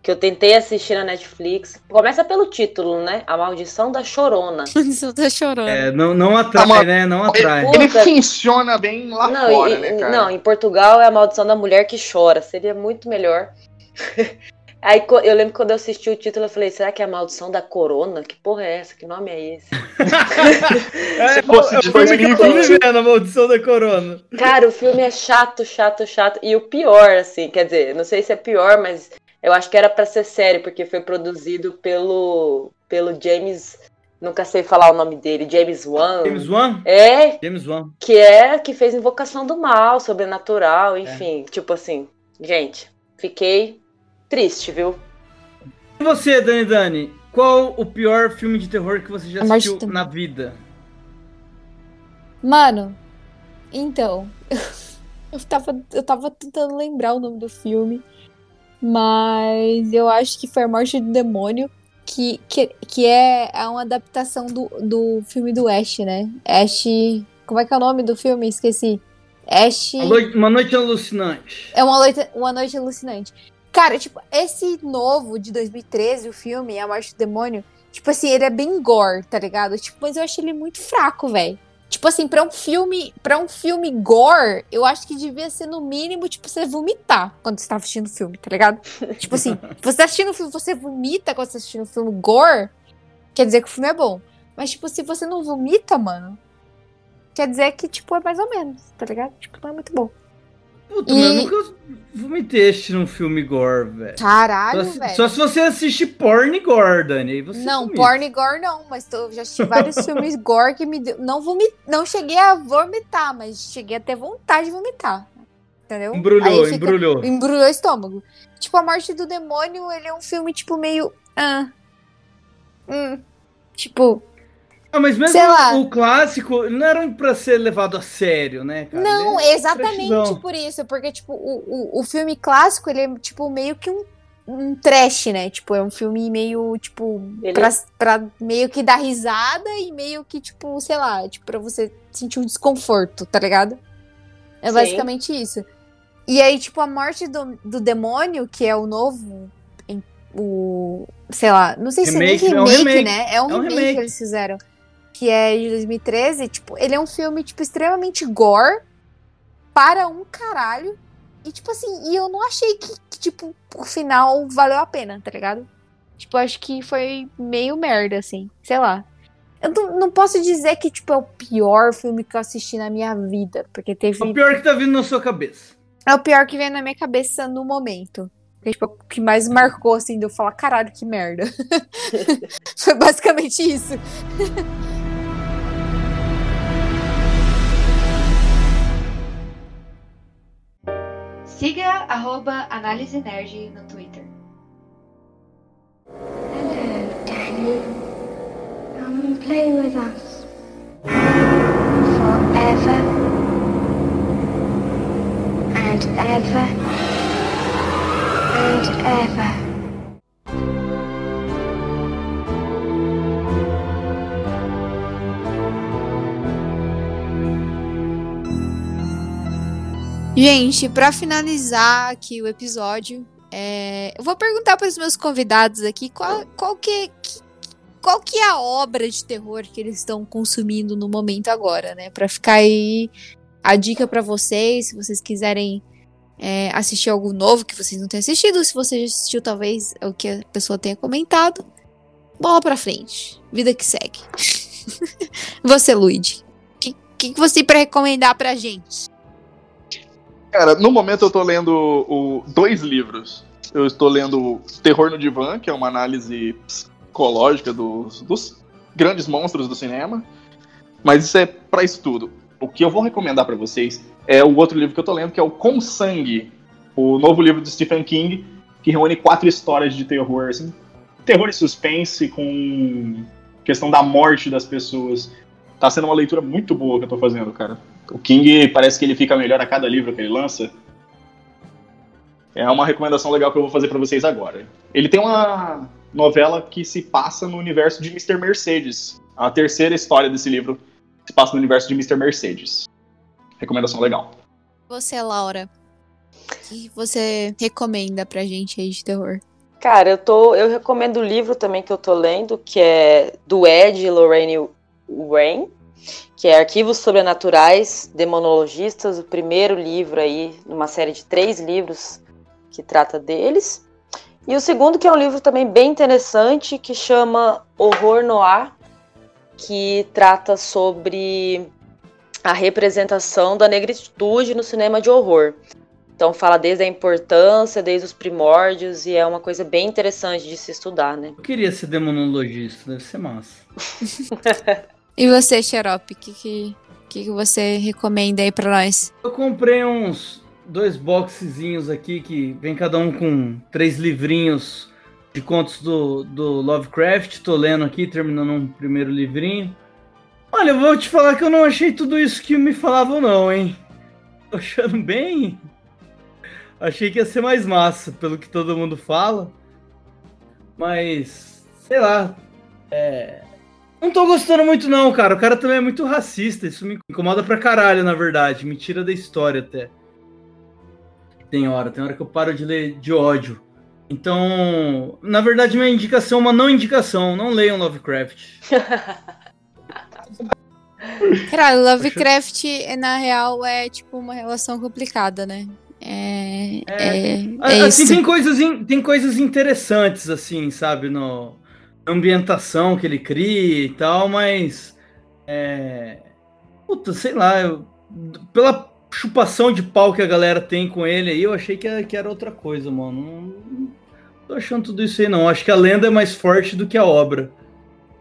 Que eu tentei assistir na Netflix. Começa pelo título, né? A Maldição da Chorona. Você tá chorando. É, não, não atrai, Ah, mano, né? Não atrai. Puta. Ele funciona bem lá não, fora, e- né, cara? não, em Portugal é A Maldição da Mulher que Chora. Seria muito melhor. Aí eu lembro que quando eu assisti o título, eu falei, será que é a maldição da corona? Que porra é essa? Que nome é esse? É, Se fosse o de filme que eu tô 2020. vivendo, a maldição da corona. Cara, o filme é chato, chato, chato. E o pior, assim, quer dizer, não sei se é pior, mas eu acho que era pra ser sério, porque foi produzido pelo, pelo James. Nunca sei falar o nome dele, James Wan. James Wan? É, James Wan. que é que fez Invocação do Mal, Sobrenatural, enfim. Tipo assim, gente, fiquei triste, viu? E você, Dani Dani? Qual o pior filme de terror que você já assistiu na vida? Mano, então, eu tava, eu tava tentando lembrar o nome do filme, mas eu acho que foi A Morte do Demônio, que, que, que é, é uma adaptação do, do filme do Ash, né? Ash. Como é que é o nome do filme? Esqueci. Ash. Uma noite, uma noite alucinante. É uma noite, uma noite alucinante. Cara, tipo, esse novo de 2013, o filme, A Morte do Demônio, tipo assim, ele é bem gore, tá ligado? Tipo, mas eu achei ele muito fraco, velho. Tipo assim, pra um filme, para um filme gore, eu acho que devia ser no mínimo, tipo, você vomitar quando você tá assistindo o filme, tá ligado? tipo assim, você tá assistindo o filme, você vomita quando você tá assistindo o filme gore, quer dizer que o filme é bom. Mas, tipo, se você não vomita, mano, quer dizer que, tipo, é mais ou menos, tá ligado? Tipo, não é muito bom. Puta, E- eu nunca vomitei assistindo um filme gore, velho. Caralho, Só, se- velho. só se você assiste porn gore, Dani. Não, vomita. porn gore não, mas tô, já assisti vários filmes gore que me deu. Não, vomi, não cheguei a vomitar, mas cheguei a ter vontade de vomitar. Entendeu? Embrulhou, fica- embrulhou. Embrulhou o estômago. Tipo, A Morte do Demônio, ele é um filme, tipo, meio. Ah. Hum. Tipo, Ah, mas mesmo Sei lá. o clássico não era pra ser levado a sério, né, cara? não, é exatamente trashzão. por isso. Porque, tipo, o, o, o filme clássico, ele é, tipo, meio que um, um trash, né? Tipo, é um filme meio, tipo, Ele- pra, pra meio que dar risada e meio que, tipo, sei lá, tipo, pra você sentir um desconforto, tá ligado? É Sim. basicamente isso. E aí, tipo, a morte do, do demônio, que é o novo. em- O. Sei lá, não sei se Remake, é nem é um remake, remake. né? É um, É um remake, remake. que eles fizeram. Que é de 2013. Tipo, ele é um filme, tipo, extremamente gore para um caralho. E, tipo assim, e eu não achei que, que, tipo, o final valeu a pena, tá ligado? Tipo, acho que foi meio merda, assim. Sei lá. Eu não, não posso dizer que, tipo, é o pior filme que eu assisti na minha vida. Porque teve. O pior que tá vindo na sua cabeça. É o pior que vem na minha cabeça no momento. Porque, tipo, o que mais marcou, assim, de eu falar, caralho, que merda. Foi basicamente isso. Siga arroba Análise Nerd no Twitter. Hello, Danny. Come and play with us. Forever. And ever. And ever. Gente, pra finalizar aqui o episódio, é, eu vou perguntar para os meus convidados aqui qual, qual que, que- qual que é a obra de terror que eles estão consumindo no momento agora, né? Pra ficar aí a dica pra vocês, se vocês quiserem é, assistir algo novo que vocês não tenham assistido, se você já assistiu talvez o que a pessoa tenha comentado, bola pra frente, vida que segue. você, Luigi, o que, que, você tem pra recomendar pra gente? Cara, no momento eu tô lendo o, dois livros. Eu estou lendo Terror no Divã, que é uma análise psicológica dos, dos grandes monstros do cinema. Mas isso é pra isso tudo. O que eu vou recomendar pra vocês é o outro livro que eu tô lendo, que é o Com Sangue, o novo livro do Stephen King, que reúne quatro histórias de terror, assim. Terror e suspense com questão da morte das pessoas. Tá sendo uma leitura muito boa que eu tô fazendo, cara. O King parece que ele fica melhor a cada livro que ele lança. É uma recomendação legal que eu vou fazer pra vocês agora. Ele tem uma novela que se passa no universo de Mr. Mercedes. A terceira história desse livro se passa no universo de Mr. Mercedes. Recomendação legal. Você, Laura, o que você recomenda pra gente aí de terror? Cara, eu tô. Eu recomendo o livro também que eu tô lendo, que é do Ed e Lorraine Wayne, que é Arquivos Sobrenaturais, Demonologistas, o primeiro livro aí, numa série de três livros que trata deles. E o segundo, que é um livro também bem interessante, que chama Horror Noir, que trata sobre a representação da negritude no cinema de horror. Então fala desde a importância, desde os primórdios, e é uma coisa bem interessante de se estudar, né? Eu queria ser demonologista, deve ser massa. E você, Xarope, o que, que, que, que você recomenda aí pra nós? Eu comprei uns dois boxezinhos aqui que vem cada um com três livrinhos de contos do, do Lovecraft. Tô lendo aqui, terminando um primeiro livrinho. Olha, eu vou te falar que eu não achei tudo isso que me falavam, não, hein? Tô achando bem. Achei que ia ser mais massa, pelo que todo mundo fala. Mas, sei lá. É. Não tô gostando muito, não, cara. O cara também é muito racista. Isso me incomoda pra caralho, na verdade. Me tira da história até. Tem hora, tem hora que eu paro de ler de ódio. Então, na verdade, minha indicação é uma não indicação. Não leiam Lovecraft. Cara, Lovecraft, na real, é tipo uma relação complicada, né? É. É, é assim, isso. tem coisas, in- tem coisas interessantes, assim, sabe? No, ambientação que ele cria e tal, mas. É. Puta, sei lá. eu- pela chupação de pau que a galera tem com ele aí, eu achei que era, que era outra coisa, mano. Não, não tô achando tudo isso aí, não. Acho que a lenda é mais forte do que a obra.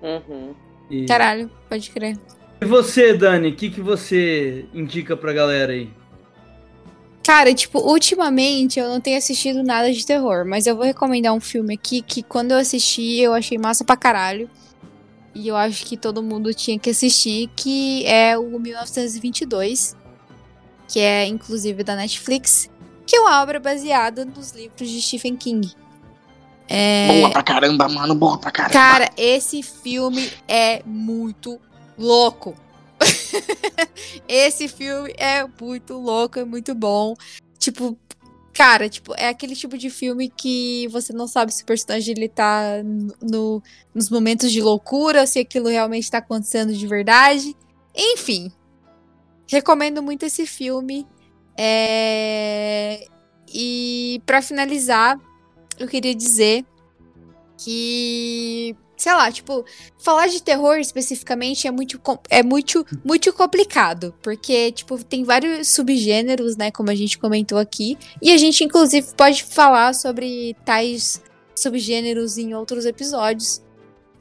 Uhum. E, Caralho, pode crer. e você, Dani, o que, que você indica pra galera aí? Cara, tipo, ultimamente eu não tenho assistido nada de terror, mas eu vou recomendar um filme aqui que quando eu assisti eu achei massa pra caralho. E eu acho que todo mundo tinha que assistir, que é o 1922, que é inclusive da Netflix, que é uma obra baseada nos livros de Stephen King. É, Boa pra caramba, mano. Boa pra caramba. Cara, esse filme é muito louco. esse filme é muito louco, é muito bom. Tipo, cara, tipo, é aquele tipo de filme que você não sabe se o personagem ele tá no, nos momentos de loucura, se aquilo realmente tá acontecendo de verdade. Enfim, recomendo muito esse filme. É... E pra finalizar, eu queria dizer que, sei lá, tipo, falar de terror especificamente é muito com- é muito muito complicado, porque tipo, tem vários subgêneros, né, como a gente comentou aqui, e a gente inclusive pode falar sobre tais subgêneros em outros episódios.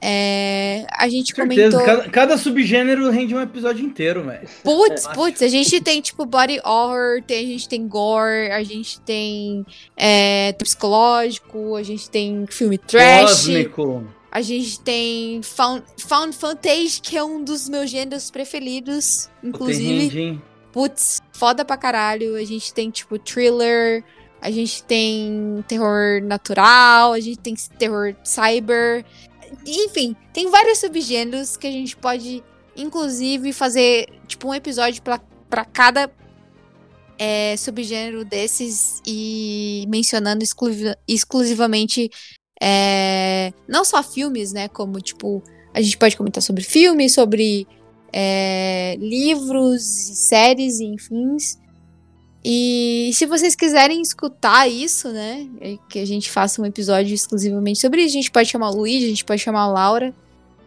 É, a gente Certeza, comentou cada, cada subgênero rende um episódio inteiro, velho. Putz, putz, a gente tem, tipo, body horror, tem, a gente tem gore, a gente tem é, psicológico, a gente tem filme trash, Cósmico. A gente tem found, found footage, que é um dos meus gêneros preferidos, inclusive. Hein? Putz, foda pra caralho. A gente tem, tipo, thriller, a gente tem terror natural, a gente tem terror cyber. Enfim, tem vários subgêneros que a gente pode, inclusive, fazer, tipo, um episódio pra, pra cada é, subgênero desses e mencionando exclusiva- exclusivamente é, não só filmes, né? Como, tipo, a gente pode comentar sobre filmes, sobre é, livros, e séries e enfim. E se vocês quiserem escutar isso, né? é Que a gente faça um episódio exclusivamente sobre isso, a gente pode chamar o Luigi, a gente pode chamar a Laura.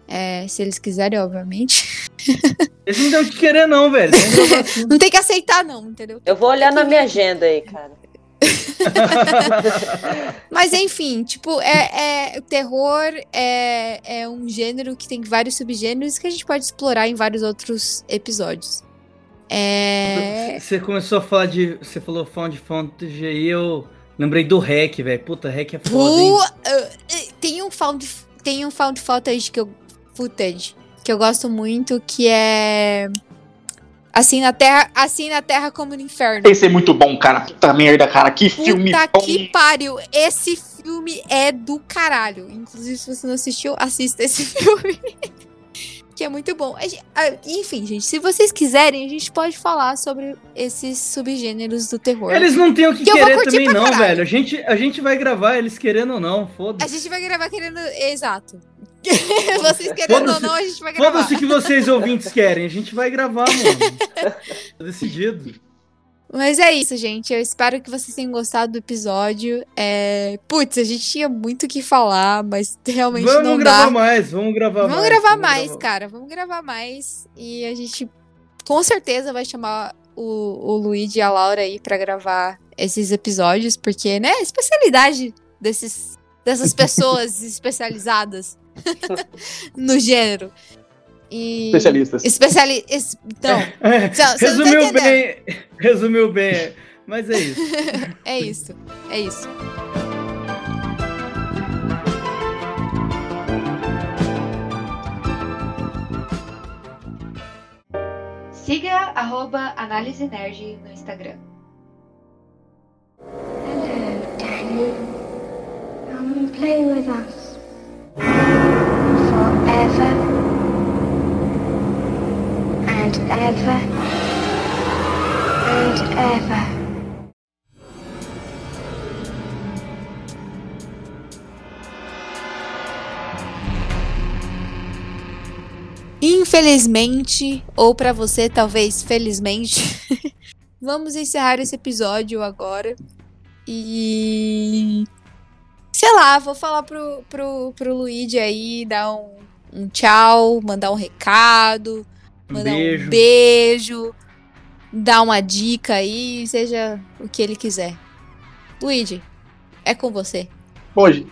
é, se eles quiserem, obviamente. Eles não têm o que querer, não, velho. Assim. Não tem que aceitar, não, entendeu? Eu vou olhar na minha agenda aí, cara. Mas enfim, tipo, é, é- o terror é, é um gênero que tem vários subgêneros que a gente pode explorar em vários outros episódios. É. Você começou a falar de. Você falou Found Fantasy aí, eu lembrei do Hack, velho. Puta, Hack é foda, hein? Tem um found tem um found footage que eu footage que eu gosto muito que é assim na terra assim na terra como no inferno. Esse é muito bom, cara. Puta merda, cara. Que filme Puta bom. que pariu! Esse filme é do caralho. Inclusive, se você não assistiu, assista esse filme. que é muito bom. A Enfim, gente, se vocês quiserem, a gente pode falar sobre esses subgêneros do terror. Eles não têm o que, Que querer também, não, caralho. velho. A gente, a gente vai gravar, eles querendo ou não, A foda-se. gente vai gravar querendo. Exato. vocês querendo ou não, a gente vai gravar. Foda-se que vocês ouvintes querem. A gente vai gravar, mano. Tá decidido. Mas é isso, gente. Eu espero que vocês tenham gostado do episódio. É... Putz, a gente tinha muito o que falar, mas realmente Vamos não gravar dá. mais, vamos gravar Vamos mais. gravar vamos mais, gravar. cara. Vamos gravar mais. E a gente com certeza vai chamar o, o Luigi e a Laura aí pra gravar esses episódios, porque, né, especialidade desses, dessas pessoas especializadas no gênero. E... Especialistas. Especiali... es- Então, É, tá resumiu entendendo. bem, resumiu bem. Mas é isso. é isso. É isso. Siga arroba Análise Nerd no Instagram. Hello, Danny. Come and play with us. Forever. and ever. Infelizmente, ou pra você talvez felizmente, vamos encerrar esse episódio agora. E sei lá, vou falar pro, pro, pro Luigi aí, dar um, um tchau, mandar um recado, Um mandar beijo. um beijo, dar uma dica aí, seja o que ele quiser. Luigi, é com você. Gente-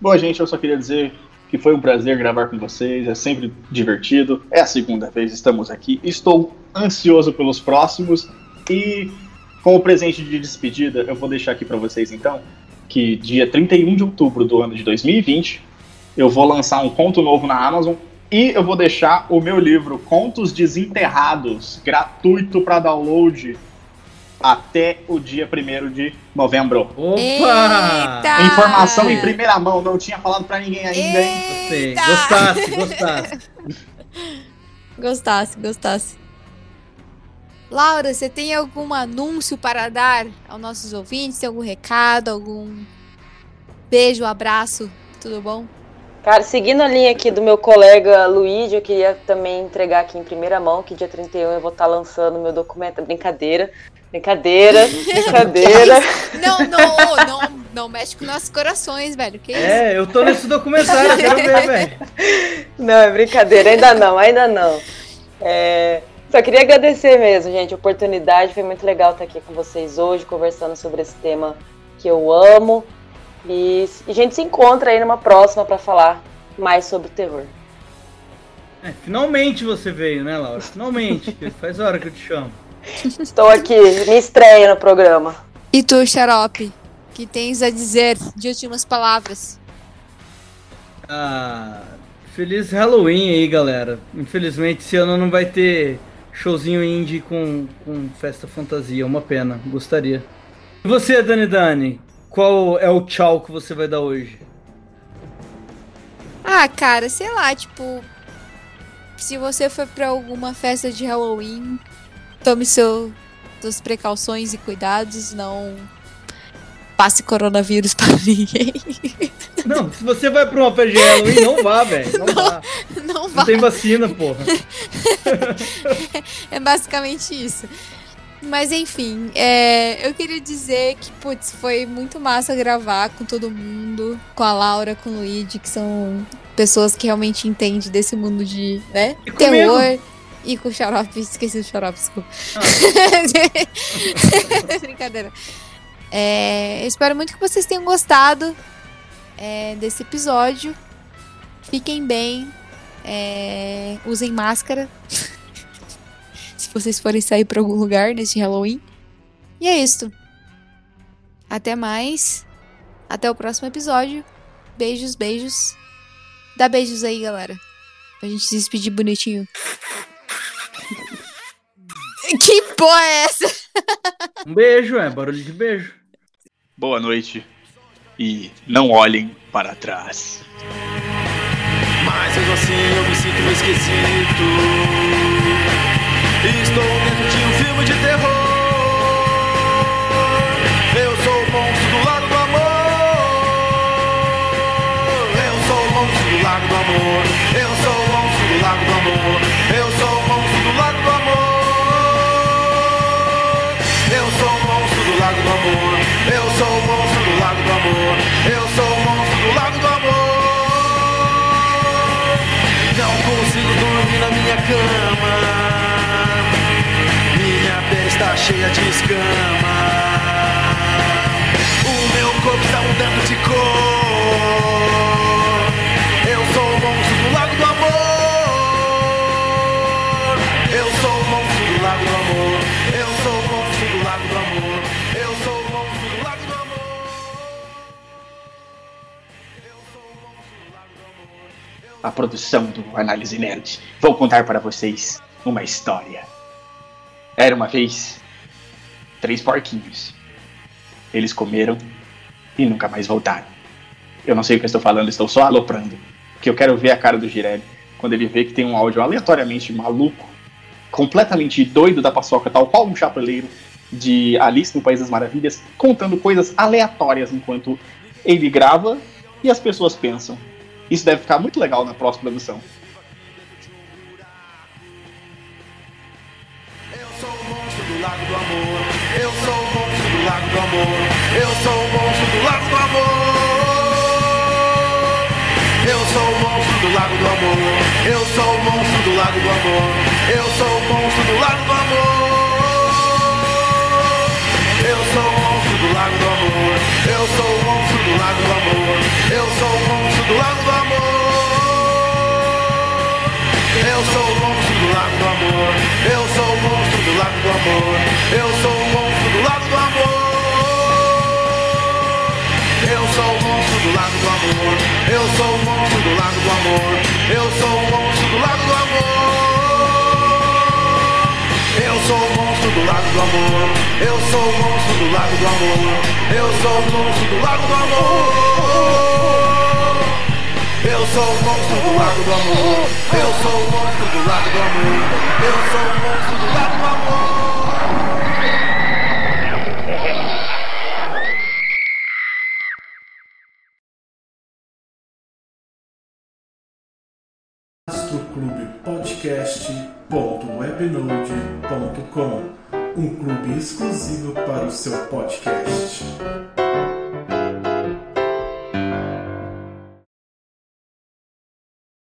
Bom, gente, eu só queria dizer que foi um prazer gravar com vocês, é sempre divertido. É a segunda vez que estamos aqui. Estou ansioso pelos próximos e como presente de despedida, eu vou deixar aqui para vocês então que dia 31 de outubro do ano de 2020 eu vou lançar um conto novo na Amazon e eu vou deixar o meu livro Contos Desenterrados gratuito para download até o dia 1 de novembro. Opa! Eita! Informação em primeira mão, não tinha falado pra ninguém ainda, hein? Gostei. Gostasse, gostasse. Gostasse, gostasse. Laura, você tem algum anúncio para dar aos nossos ouvintes? Tem algum recado, algum beijo, abraço? Tudo bom? Cara, seguindo a linha aqui do meu colega Luigi, eu queria também entregar aqui em primeira mão que dia 31 eu vou estar lançando meu documento. Brincadeira, brincadeira, brincadeira. Não, não, não, não mexe com nossos corações, velho. Que isso? É, eu tô nesse documentário, eu quero ver, velho. Não, é brincadeira, ainda não, ainda não. É, só queria agradecer mesmo, gente, a oportunidade. Foi muito legal estar aqui com vocês hoje, conversando sobre esse tema que eu amo. E, e a gente se encontra aí numa próxima para falar mais sobre terror. É, finalmente você veio, né, Laura? Finalmente. que Faz hora que eu te chamo. Estou aqui, me estreia no programa. E tu, Xarope, que tens a dizer de últimas palavras? Ah, feliz Halloween aí, galera. Infelizmente, esse ano não vai ter showzinho indie com, com festa fantasia. Uma pena, gostaria. E você, Dani Dani? Qual é o tchau que você vai dar hoje? Ah, cara, sei lá, tipo. Se você for pra alguma festa de Halloween, tome seu, suas precauções e cuidados, não passe coronavírus pra ninguém. Não, se você vai pra uma festa de Halloween, não vá, velho. Não, vá. Não Não vá. tem vacina, porra. É basicamente isso. Mas enfim, é, eu queria dizer que, putz, foi muito massa gravar com todo mundo, com a Laura, com o Luigi, que são pessoas que realmente entendem desse mundo de, né, E comigo. terror. E com o xarope, esqueci do xarope, desculpa. Brincadeira. É, eu espero muito que vocês tenham gostado é, desse episódio. Fiquem bem. é, usem máscara. Se vocês forem sair pra algum lugar nesse Halloween. E é isso. Até mais. Até o próximo episódio. Beijos, beijos. Dá beijos aí, galera. Pra gente se despedir bonitinho. Que porra é essa? Um beijo, é barulho de beijo. Boa noite. E não olhem para trás. Mas mesmo assim eu me sinto esquisito. Estou dentro de um filme de terror. Eu sou o monstro do lago do amor. Eu sou o monstro do lago do amor. Eu sou o monstro do lago do amor. Eu sou o monstro do lago do amor. Eu sou o monstro do lago do amor. Eu sou o monstro do lago do amor. Eu sou o monstro do lago do amor. Não consigo dormir na minha cama. Minha pele está cheia de escama. O meu corpo está mudando de cor. Eu sou o monstro do lago do amor. A produção do Análise Nerd. Vou contar para vocês uma história. Era uma vez três porquinhos. Eles comeram e nunca mais voltaram. Eu não sei o que estou falando, estou só aloprando. Que eu quero ver a cara do Girelli quando ele vê que tem um áudio aleatoriamente maluco completamente doido da paçoca, tal qual um chapeleiro de Alice no País das Maravilhas, contando coisas aleatórias enquanto ele grava e as pessoas pensam. Isso deve ficar muito legal na próxima produção. Eu sou o monstro do lago do amor. Eu sou o monstro do lago do amor. Eu sou o monstro do lago do amor. Eu sou o monstro do lago do amor. Eu sou o monstro do lago do amor. Eu sou o monstro do lago do amor. Eu sou o monstro do lago do amor. Eu sou o monstro do lago do amor. Do lago do amor. Eu sou o monstro do lago do amor. Eu sou o monstro do lago do amor. Eu sou o monstro do lago do amor. Eu sou o monstro do lago do amor. Eu sou o monstro do lago do amor. Eu sou o monstro do lago do amor. Eu sou o monstro do lago do amor. Eu sou o monstro do lago do amor. Eu sou o monstro do do amor. Eu sou o monstro do lago do amor. Eu sou o monstro do lago do amor. Eu sou o monstro do lago do amor. astroclubepodcast.webnode.com um clube exclusivo para o seu podcast.